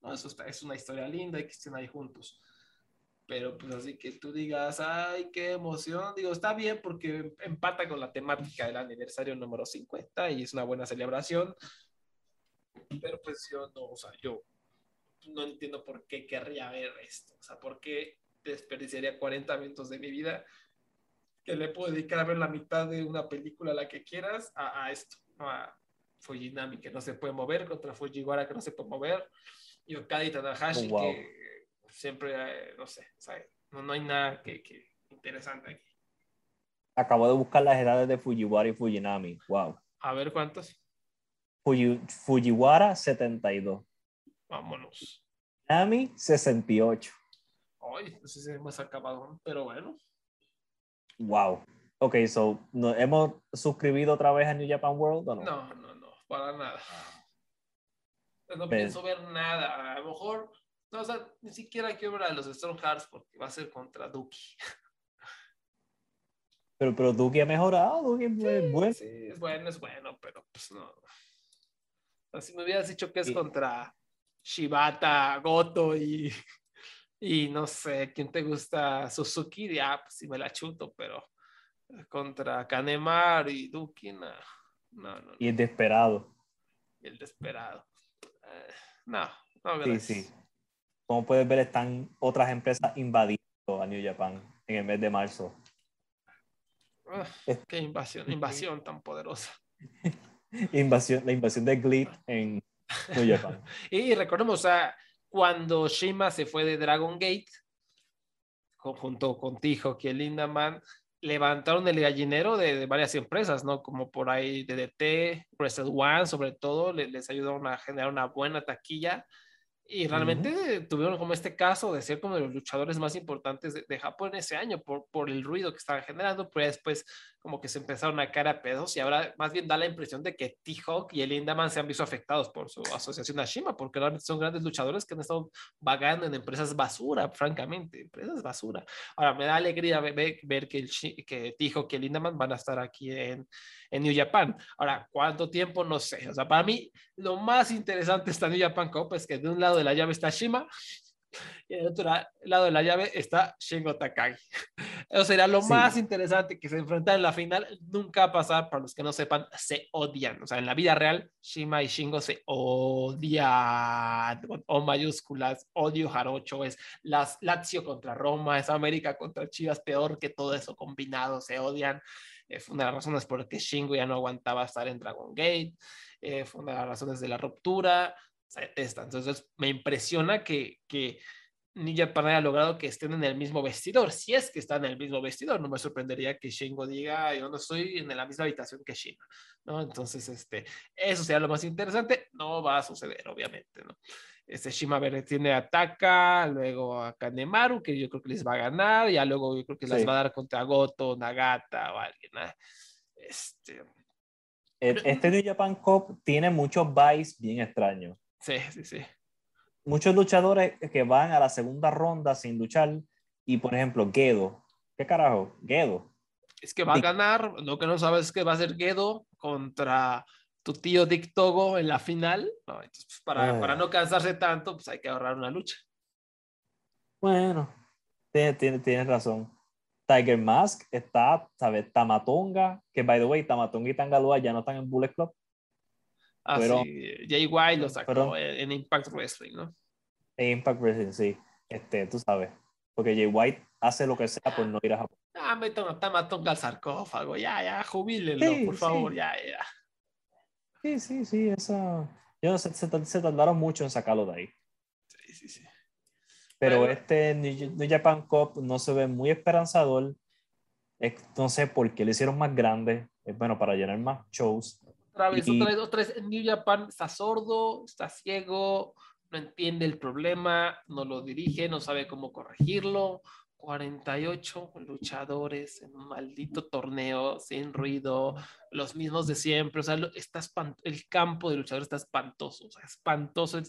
A: No, eso está, es una historia linda y que estén ahí juntos. Pero pues así que tú digas, ay, qué emoción. Digo, está bien porque empata con la temática del aniversario número 50 y es una buena celebración. Pero pues yo no, o sea, yo no entiendo por qué querría ver esto. O sea, por qué desperdiciaría 40 minutos de mi vida que le puedo dedicar a ver la mitad de una película, la que quieras, a, a esto, ¿no? a Fujinami que no se puede mover contra Fujiwara que no se puede mover y Okada y Tanahashi
B: Oh, wow.
A: que siempre, eh, no sé, no, no hay nada que, que interesante aquí.
B: Acabo de buscar las edades de Fujiwara y Fujinami. Wow.
A: A ver cuántos.
B: Fuji- Fujiwara 72.
A: Vámonos.
B: Nami 68.
A: Ay, no sé si es más acabado, pero bueno.
B: Wow. Ok, so, ¿no, ¿hemos suscribido otra vez a New Japan World o no?
A: No, no, no, para nada. Pues no pienso ver nada. A lo mejor, no, o sea, ni siquiera quiero ver a los Strong Hearts porque va a ser contra Duki.
B: Pero, pero Duki ha mejorado, Duki es bueno.
A: Sí, es bueno, es bueno, pero pues no. si me hubieras dicho que es contra Shibata, Goto y, y no sé, ¿quién te gusta? Suzuki, ya, pues sí me la chuto, pero contra Kanemar y Duki, no, no, no.
B: Y el desesperado.
A: Y el desesperado. Eh, no, no,
B: gracias. Sí, sí. Como puedes ver, están otras empresas invadiendo a New Japan en el mes de marzo.
A: qué invasión, invasión tan poderosa.
B: invasión, la invasión de Glee en New Japan.
A: y recordemos, a cuando Shima se fue de Dragon Gate, junto con Tijo, que Lindaman, levantaron el gallinero de, varias empresas, ¿no? Como por ahí DDT, Wrestle One, sobre todo, les, les ayudaron a generar una buena taquilla y realmente tuvieron como este caso de ser como de los luchadores más importantes de, Japón ese año por, por el ruido que estaban generando, pero después como que se empezaron a caer a pedos y ahora más bien da la impresión de que T-Hawk y el Indaman se han visto afectados por su asociación a Shima, porque realmente son grandes luchadores que han estado vagando en empresas basura, francamente, empresas basura. Ahora me da alegría ver, ver que, el, que T-Hawk y el Indaman van a estar aquí en, en New Japan. Ahora, ¿cuánto tiempo? No sé. O sea, para mí lo más interesante está New Japan Cup es que de un lado de la llave está Shima y del otro lado de la llave está Shingo Takagi. Eso sería lo más interesante que se enfrentan en la final. Nunca va a pasar, para los que no sepan, se odian. O sea, en la vida real, Shima y Shingo se odian o mayúsculas. Odio Jarocho, es las Lazio contra Roma, es América contra Chivas, peor que todo eso combinado, se odian. Eh, fue una de las razones por las que Shingo ya no aguantaba estar en Dragon Gate. Eh, fue una de las razones de la ruptura. Se. Entonces, me impresiona que, que Ninja Japan haya logrado que estén en el mismo vestidor. Si es que están en el mismo vestidor, no me sorprendería que Shingo diga, yo no estoy en la misma habitación que Shima, ¿no? Entonces, este, eso sería lo más interesante. No va a suceder, obviamente, ¿no? Este Shima tiene ataca, luego a Kanemaru, que yo creo que les va a ganar, y ya luego yo creo que les va a dar contra Goto, Nagata o alguien. Este,
B: este New Japan Cup tiene muchos buys bien extraños.
A: Sí, sí, sí.
B: Muchos luchadores que van a la segunda ronda sin luchar, y por ejemplo, Gedo. ¿Qué carajo? Gedo.
A: Es que va a ganar, lo que no sabes es que va a ser Gedo contra tu tío Dick Togo en la final. entonces, pues, para, para, no cansarse tanto, pues hay que ahorrar una lucha.
B: Bueno, tienes tiene, razón. Tiger Mask está, ¿sabes? Tamatonga, que by the way, Tamatonga y Tangalua ya no están en Bullet Club.
A: Ah, pero, sí. Jay White lo sacó en Impact Wrestling, ¿no?
B: En Impact Wrestling, sí. Este, tú sabes. Porque Jay White hace lo que sea por no ir a Japón.
A: Ah, me Tamatonga al sarcófago. Ya, ya, jubílenlo, por favor, ya, ya.
B: Sí, sí, sí, esa... Yo se, se, se, tardaron mucho en sacarlo de ahí.
A: Sí, sí, sí.
B: Pero este New, Japan Cup no se ve muy esperanzador. no sé por qué lo hicieron más grande. Es bueno para llenar más shows.
A: Otra vez, otra vez, otra vez. New Japan está sordo, está ciego, no entiende el problema, no lo dirige, no sabe cómo corregirlo. 48 luchadores en un maldito torneo sin ruido, los mismos de siempre, o sea, está el campo de luchadores está espantoso, o sea, espantoso.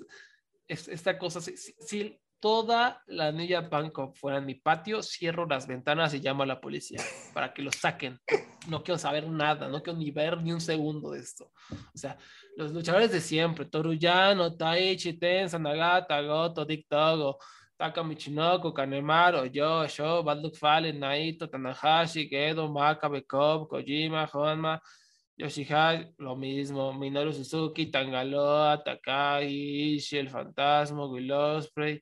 A: Es, esta cosa, si, toda la New Japan fuera en mi patio, cierro las ventanas y llamo a la policía para que lo saquen. No quiero saber nada, no quiero ni ver ni un segundo de esto. O sea, los luchadores de siempre, Toruyano, Taichi, Tensa, Nagata, Goto, Dick Togo, Taka Michinoko, Kanemaru, Yo, Sho, Bad Fallen, Naito, Tanahashi, Gedo, Makabe, Cobb, Kojima, Honma, Yoshihashi, lo mismo, Minoru Suzuki, Tangaloa, Takagi, Ishii, El Fantasma, Will Ospreay,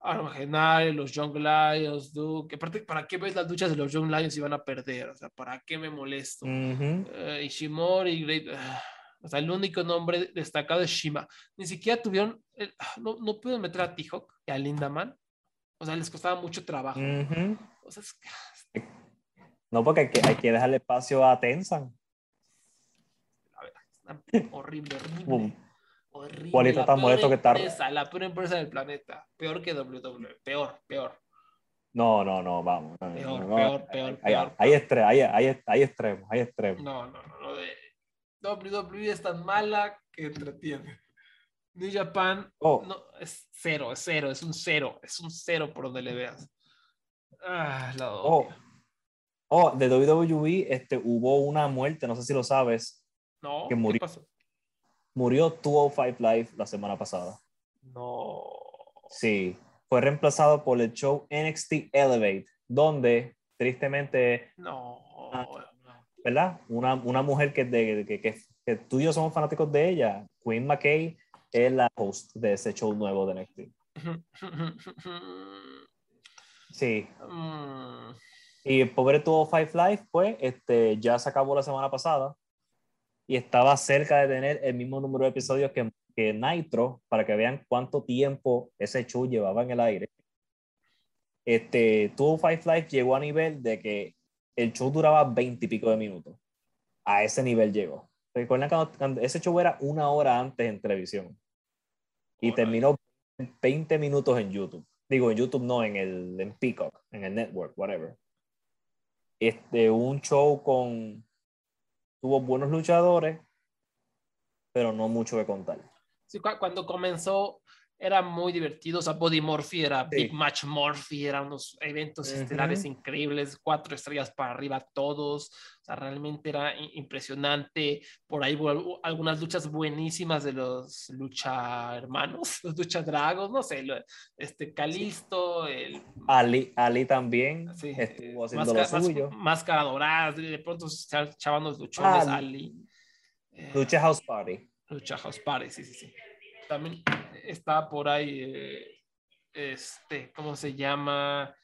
A: Armagenario, los Young Lions, Duke. Aparte, ¿para qué ves las luchas de los Young Lions si van a perder? O sea, ¿para qué me molesto? Uh Ishimori, Great... Ah, o sea, el único nombre destacado es Shima. Ni siquiera tuvieron, ah, no, no pudieron meter a T-Hawk y a Lindaman. O sea, les costaba mucho trabajo. o sea,
B: No, porque hay que, hay que dejarle espacio a Tensan.
A: Horrible, horrible. horrible.
B: Juanito tan molesto que está.
A: La peor empresa del planeta. Peor que WWE. Peor, peor.
B: No, no, no, vamos.
A: Peor, peor, peor,
B: hay,
A: peor.
B: Hay, hay, hay, hay, extremos, hay extremos.
A: No, no, no. no de, WWE es tan mala que entretiene. New Japan oh. no, es cero, es cero, es un cero, es un cero por donde le veas. Ah, la
B: oh. oh, de WWE este, hubo una muerte, no sé si lo sabes.
A: No,
B: que murió. ¿qué pasó? Murió 205 Live la semana pasada.
A: No.
B: Sí, fue reemplazado por el show NXT Elevate, donde tristemente.
A: No.
B: ¿Verdad? Una, una mujer que, de, que, que, que, tú y yo somos fanáticos de ella, Queen McKay, es la host de ese show nuevo de NXT. Sí. Mm. Y el pobre tuvo Five Life, pues, este, ya se acabó la semana pasada y estaba cerca de tener el mismo número de episodios que, que Nitro, para que vean cuánto tiempo ese show llevaba en el aire. Este, tuvo Five Life llegó a nivel de que el show duraba 20 y pico de minutos. A ese nivel llegó. Recuerden cuando, ese show era una hora antes en televisión. Y terminó 20 minutos en YouTube. Digo, en YouTube no, en el en Peacock, en el network, whatever. Este, un show con... Tuvo buenos luchadores, pero no mucho que contar.
A: Sí, cuando comenzó era muy divertido. O sea, Body Morphy era Big Match Morphy, eran unos eventos estelares increíbles, cuatro estrellas para arriba todos. O sea, realmente era impresionante. Por ahí hubo algunas luchas buenísimas de los lucha hermanos, los lucha dragos, no sé, este Calisto, el
B: Ali, Ali también sí, estuvo haciendo lo suyo.
A: Máscara dorada, de pronto se echaban los luchones, Ali.
B: Lucha House Party.
A: Lucha House Party, sí, sí, sí también está por ahí, eh, este, ¿cómo se llama?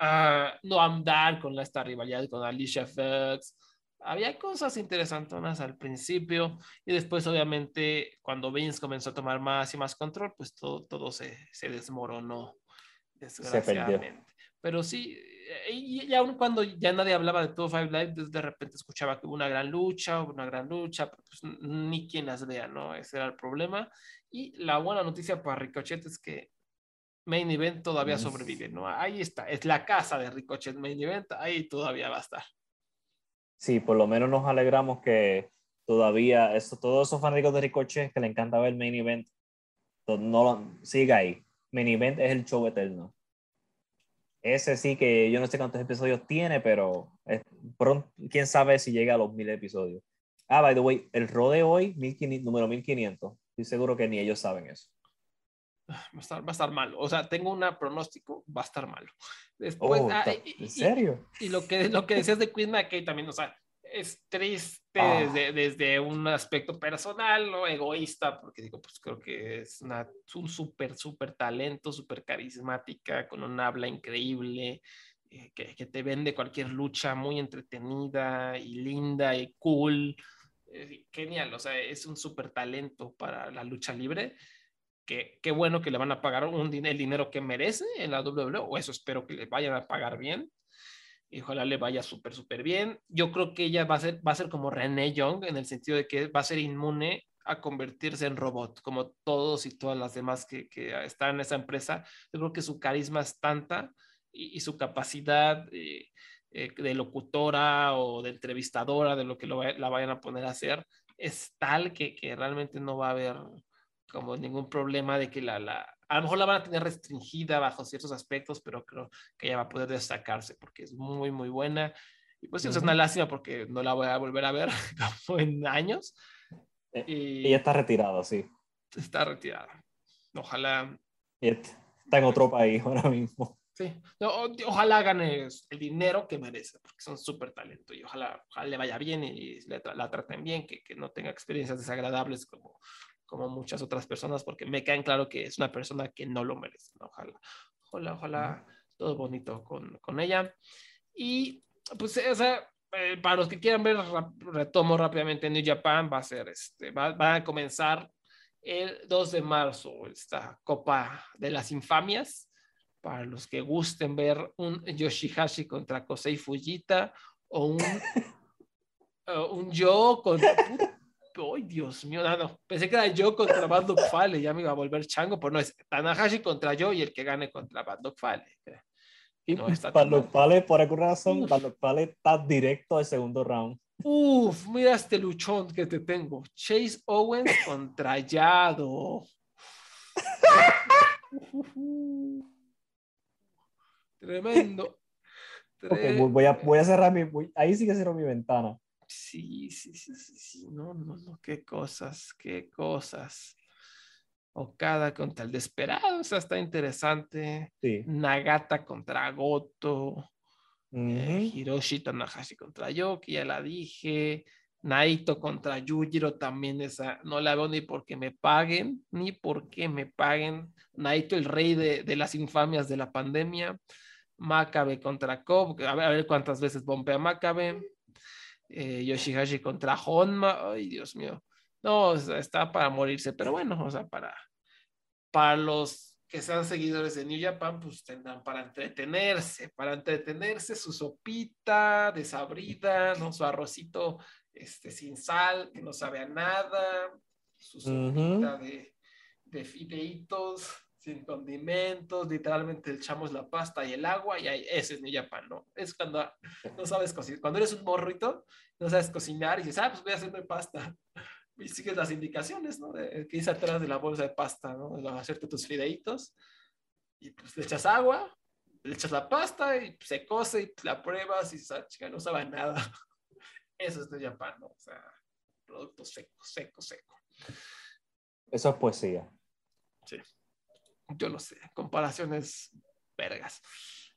A: Uh, no andar con esta rivalidad con Alicia Fox. Había cosas interesantes al principio y después obviamente cuando Vince comenzó a tomar más y más control, pues todo, todo se, se desmoronó, desgraciadamente. Pero sí, y, aún cuando ya nadie hablaba de todo Five Live, de repente escuchaba que hubo una gran lucha, una gran lucha, pues ni quien las vea, ¿no? Ese era el problema. Y la buena noticia para Ricochet es que Main Event todavía sobrevive, ¿no? Ahí está, es la casa de Ricochet Main Event, ahí todavía va a estar.
B: Sí, por lo menos nos alegramos que todavía, eso, todos esos fanáticos de Ricochet que le encanta ver Main Event, no siga ahí. Main Event es el show eterno. Ese sí que yo no sé cuántos episodios tiene, pero pronto, quién sabe si llega a los mil episodios. Ah, by the way, el Raw de hoy, 1500, número 1500. Estoy seguro que ni ellos saben eso.
A: Va a, estar, va a estar malo. O sea, tengo un pronóstico, va a estar malo. Después,
B: oh, ah, ¿En serio?
A: Y, lo, que, lo que decías de Queen McKay también, o sea, es triste ah. desde, desde, un aspecto personal o egoísta, porque digo, pues creo que es una, un súper, súper talento, súper carismática, con un habla increíble, eh, que, que, te vende cualquier lucha muy entretenida y linda y cool. Eh, genial, o sea, es un súper talento para la lucha libre. Qué, qué bueno que le van a pagar un, el dinero que merece en la WWE, o eso espero que le vayan a pagar bien. Y ojalá le vaya súper, súper bien. Yo creo que ella va a, ser, va a ser como René Young, en el sentido de que va a ser inmune a convertirse en robot, como todos y todas las demás que, que están en esa empresa. Yo creo que su carisma es tanta y, su capacidad eh, eh, de locutora o de entrevistadora, de lo que la vayan a poner a hacer, es tal que, que, realmente no va a haber como ningún problema de que la, la, a lo mejor la van a tener restringida bajo ciertos aspectos, pero creo que ella va a poder destacarse porque es muy, muy buena. Y pues es una lástima porque no la voy a volver a ver como en años.
B: Eh, y ella está retirada, sí.
A: Está retirada. Ojalá.
B: Está en otro país ahora mismo.
A: Sí, ojalá gane el dinero que merece, porque son súper talento y ojalá, le vaya bien y la traten bien, que, que, no tenga experiencias desagradables como, como muchas otras personas, porque me caen claro que es una persona que no lo merece. Ojalá, ojalá, ojalá todo bonito con, con ella. Y pues, o sea, eh, para los que quieran ver, retomo rápidamente New Japan, va a ser, este, va, va a comenzar el 2 de marzo esta Copa de las Infamias para los que gusten ver un Yoshihashi contra Kosei Fujita o un, un Yo contra... ¡Ay, Dios mío! No, Pensé que era yo contra Bandok Fale, ya me iba a volver chango, pero no, es Tanahashi contra yo y el que gane contra Bandok Fale.
B: Y no está Fale, por alguna razón, Bandok Fale está directo al segundo round.
A: Uf, mira este luchón que te tengo. Chase Owens contra Yado. Tremendo.
B: voy, a, voy a cerrar mi. ahí sí que cierro mi ventana.
A: Sí, sí, sí, sí, sí. No, no, no. Qué cosas, qué cosas. Okada contra el Desperado, o sea, está interesante. Nagata contra Goto. Eh, Hiroshi Tanahashi contra Yoki, ya la dije. Naito contra Yujiro también esa, no la veo ni porque me paguen, ni porque me paguen. Naito, el rey de, de las infamias de la pandemia. Makabe contra Cobb, a ver, a ver cuántas veces bombea Makabe. Eh, Yoshihashi contra Honma, ay Dios mío. No, está para morirse, pero bueno, o sea, para, para los que sean seguidores de New Japan, pues tendrán para entretenerse, para entretenerse su sopita desabrida, ¿no? Su arrocito este, sin sal, que no sabe a nada, su sopita de, de fideitos, sin condimentos, literalmente echamos la pasta y el agua y ahí, ese es New Japan, ¿no? Es cuando no sabes cocinar, cuando eres un morrito, no sabes cocinar y dices, ah, pues voy a hacerme pasta. Y sigues las indicaciones, ¿no? De, que dice atrás de la bolsa de pasta, ¿no? De hacerte tus fideitos y pues le echas agua, le echas la pasta y se cose y la pruebas y esa chica no sabe nada. Eso es New Japan, ¿no? O sea, producto seco, seco, seco.
B: Eso es poesía.
A: Sí yo lo sé, comparaciones vergas.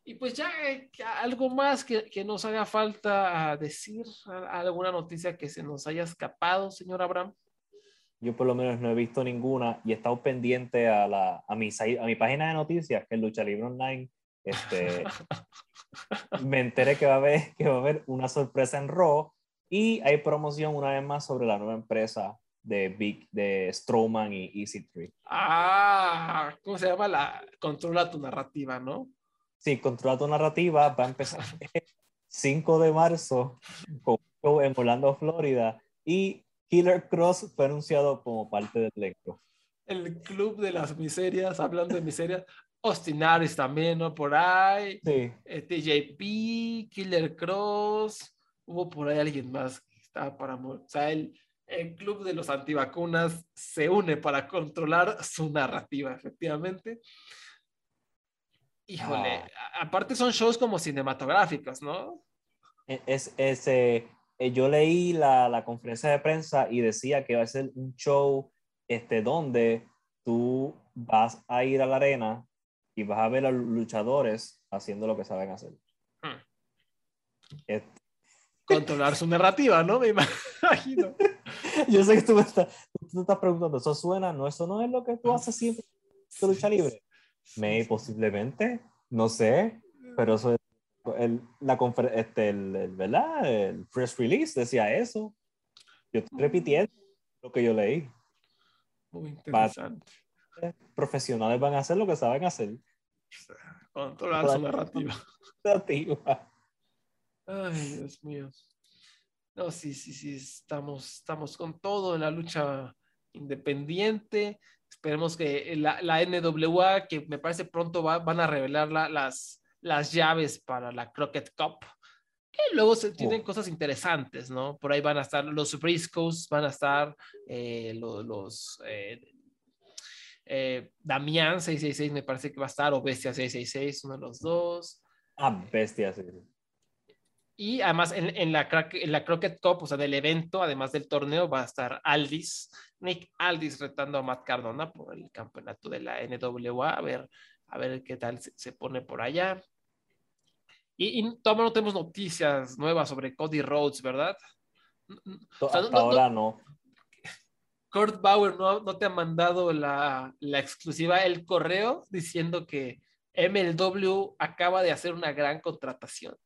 A: Y pues ya eh, algo más que, que, nos haga falta decir, alguna noticia que se nos haya escapado, señor Abraham.
B: Yo por lo menos no he visto ninguna y he estado pendiente a, la, a, mi, a mi página de noticias, que es Lucha Libre Online. Este, me enteré que va, a haber, que va a haber una sorpresa en Raw y hay promoción una vez más sobre la nueva empresa de Big, de Strowman y EC3.
A: Ah, ¿cómo se llama? La controla tu narrativa, ¿no?
B: Sí, controla tu narrativa. Va a empezar el 5 de marzo con en Orlando, Florida. Y Killer Cross fue anunciado como parte del elenco.
A: El club de las miserias, hablando de miserias. Austin Harris también, ¿no? Por ahí.
B: Sí.
A: Eh, TJP, Killer Cross. Hubo por ahí alguien más que estaba para... O sea, el el club de los antivacunas se une para controlar su narrativa, efectivamente. Híjole, ah. aparte son shows como cinematográficos, ¿no?
B: E, es, ese eh, yo leí la, la, conferencia de prensa y decía que va a ser un show este, donde tú vas a ir a la arena y vas a ver a los luchadores haciendo lo que saben hacer. Hmm.
A: Controlar su narrativa, ¿no? Me imagino.
B: Yo sé que tú me estás, tú estás preguntando, ¿eso suena? No, eso no es lo que tú haces siempre en lucha libre. Me posiblemente, no sé, pero eso es el, la este, el, ¿verdad? El press release decía eso. Yo estoy repitiendo lo que yo leí.
A: Muy interesante.
B: profesionales van a hacer lo que saben hacer.
A: Controlar su narrativa.
B: narrativa.
A: Ay, Dios mío. No, sí, sí, sí, estamos, estamos con todo en la lucha independiente. Esperemos que la, la NWA, que me parece pronto van a revelar las, las llaves para la Crockett Cup, que luego se tienen oh. cosas interesantes, ¿no? Por ahí van a estar los Briscoes, van a estar eh, los, los eh, eh, Damián 666, me parece que va a estar, o Bestia 666, uno de los dos.
B: Ah, Bestia, sí.
A: Y además en, en, la, en la Crockett Cup, o sea, del evento, además del torneo, va a estar Aldis, Nick Aldis retando a Matt Cardona por el campeonato de la NWA, a ver, a ver qué tal se, pone por allá. Y, y todavía no tenemos noticias nuevas sobre Cody Rhodes, ¿verdad?
B: ahora no.
A: Kurt Bauer no, no te ha mandado la, la, exclusiva, el correo diciendo que MLW acaba de hacer una gran contratación.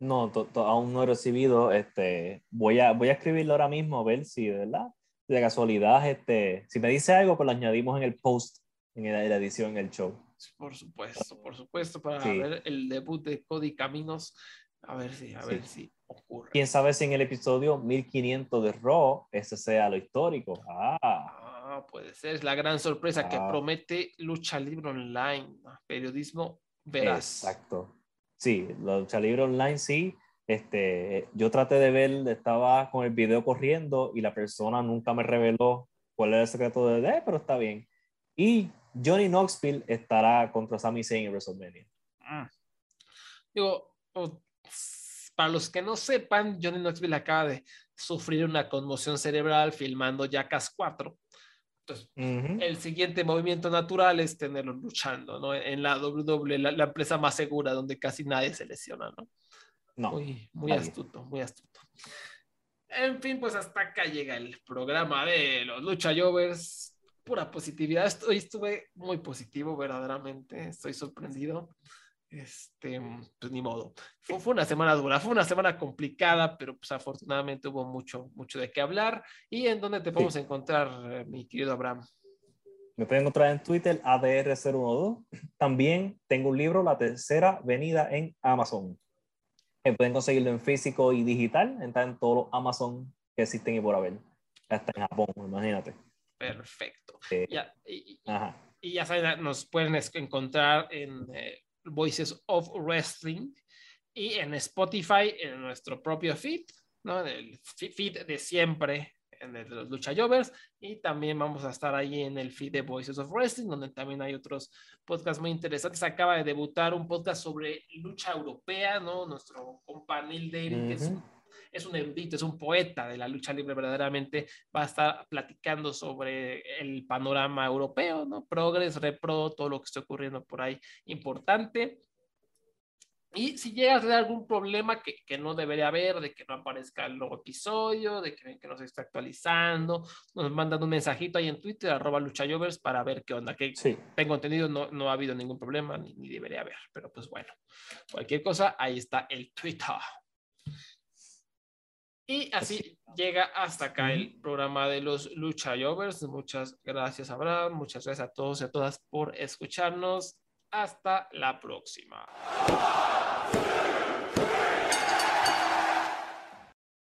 B: No, aún no he recibido. Este, voy, a, voy a escribirlo ahora mismo a ver si, ¿verdad? De casualidad, este, si me dice algo, pues lo añadimos en el post, en la, edición, en el show.
A: Por supuesto, por supuesto, para ver el debut de Cody Caminos, a ver si, a ver si ocurre.
B: Quién sabe si en el episodio 1500 de Raw ese sea lo histórico. Ah.
A: ah puede ser, es la gran sorpresa que ah. promete Lucha Libre Online, periodismo veraz.
B: Exacto. Sí, la lucha libre online sí. Este, yo traté de ver, estaba con el video corriendo y la persona nunca me reveló cuál era el secreto de D, pero está bien. Y Johnny Knoxville estará contra Sami Zayn en WrestleMania.
A: Ah. Digo, para los que no sepan, Johnny Knoxville acaba de sufrir una conmoción cerebral filmando Jackass 4. Entonces, el siguiente movimiento natural es tenerlo luchando, ¿no? En la WWE, la, empresa más segura donde casi nadie se lesiona, ¿no?
B: No.
A: Muy, muy astuto, muy astuto. En fin, pues hasta acá llega el programa de los Lucha Jovers. Pura positividad. Hoy estuve muy positivo, verdaderamente. Estoy sorprendido. Este, pues ni modo. Fue, fue, una semana dura, fue una semana complicada, pero pues afortunadamente hubo mucho, mucho de qué hablar. ¿Y en dónde te podemos encontrar, eh, mi querido Abraham?
B: Me pueden encontrar en Twitter, ADR012. También tengo un libro, La Tercera Venida, en Amazon. pueden conseguirlo en físico y digital. Está en todos los Amazon que existen y por haber. Hasta en Japón, imagínate.
A: Perfecto. Eh, ya, y, ya saben, nos pueden encontrar en eh, Voices of Wrestling y en Spotify, en nuestro propio feed, ¿no? El feed de siempre, en el de los Lucha Jovers, y también vamos a estar ahí en el feed de Voices of Wrestling, donde también hay otros podcasts muy interesantes. Acaba de debutar un podcast sobre lucha europea, ¿no? Nuestro compañero David, que es es un erudito, es un poeta de la lucha libre, verdaderamente va a estar platicando sobre el panorama europeo, ¿no? Progress, repro, todo lo que está ocurriendo por ahí, importante. Y si llegas a tener algún problema que, que, no debería haber, de que no aparezca el nuevo episodio, de que, que no se está actualizando, nos mandan un mensajito ahí en Twitter, arroba luchayovers, para ver qué onda. Que tengo entendido, no, no ha habido ningún problema, ni, ni debería haber. Pero pues bueno, cualquier cosa, ahí está el Twitter. Y así llega hasta acá el programa de los Lucha Jovers. Muchas gracias, Abraham. Muchas gracias a todos y a todas por escucharnos. Hasta la próxima.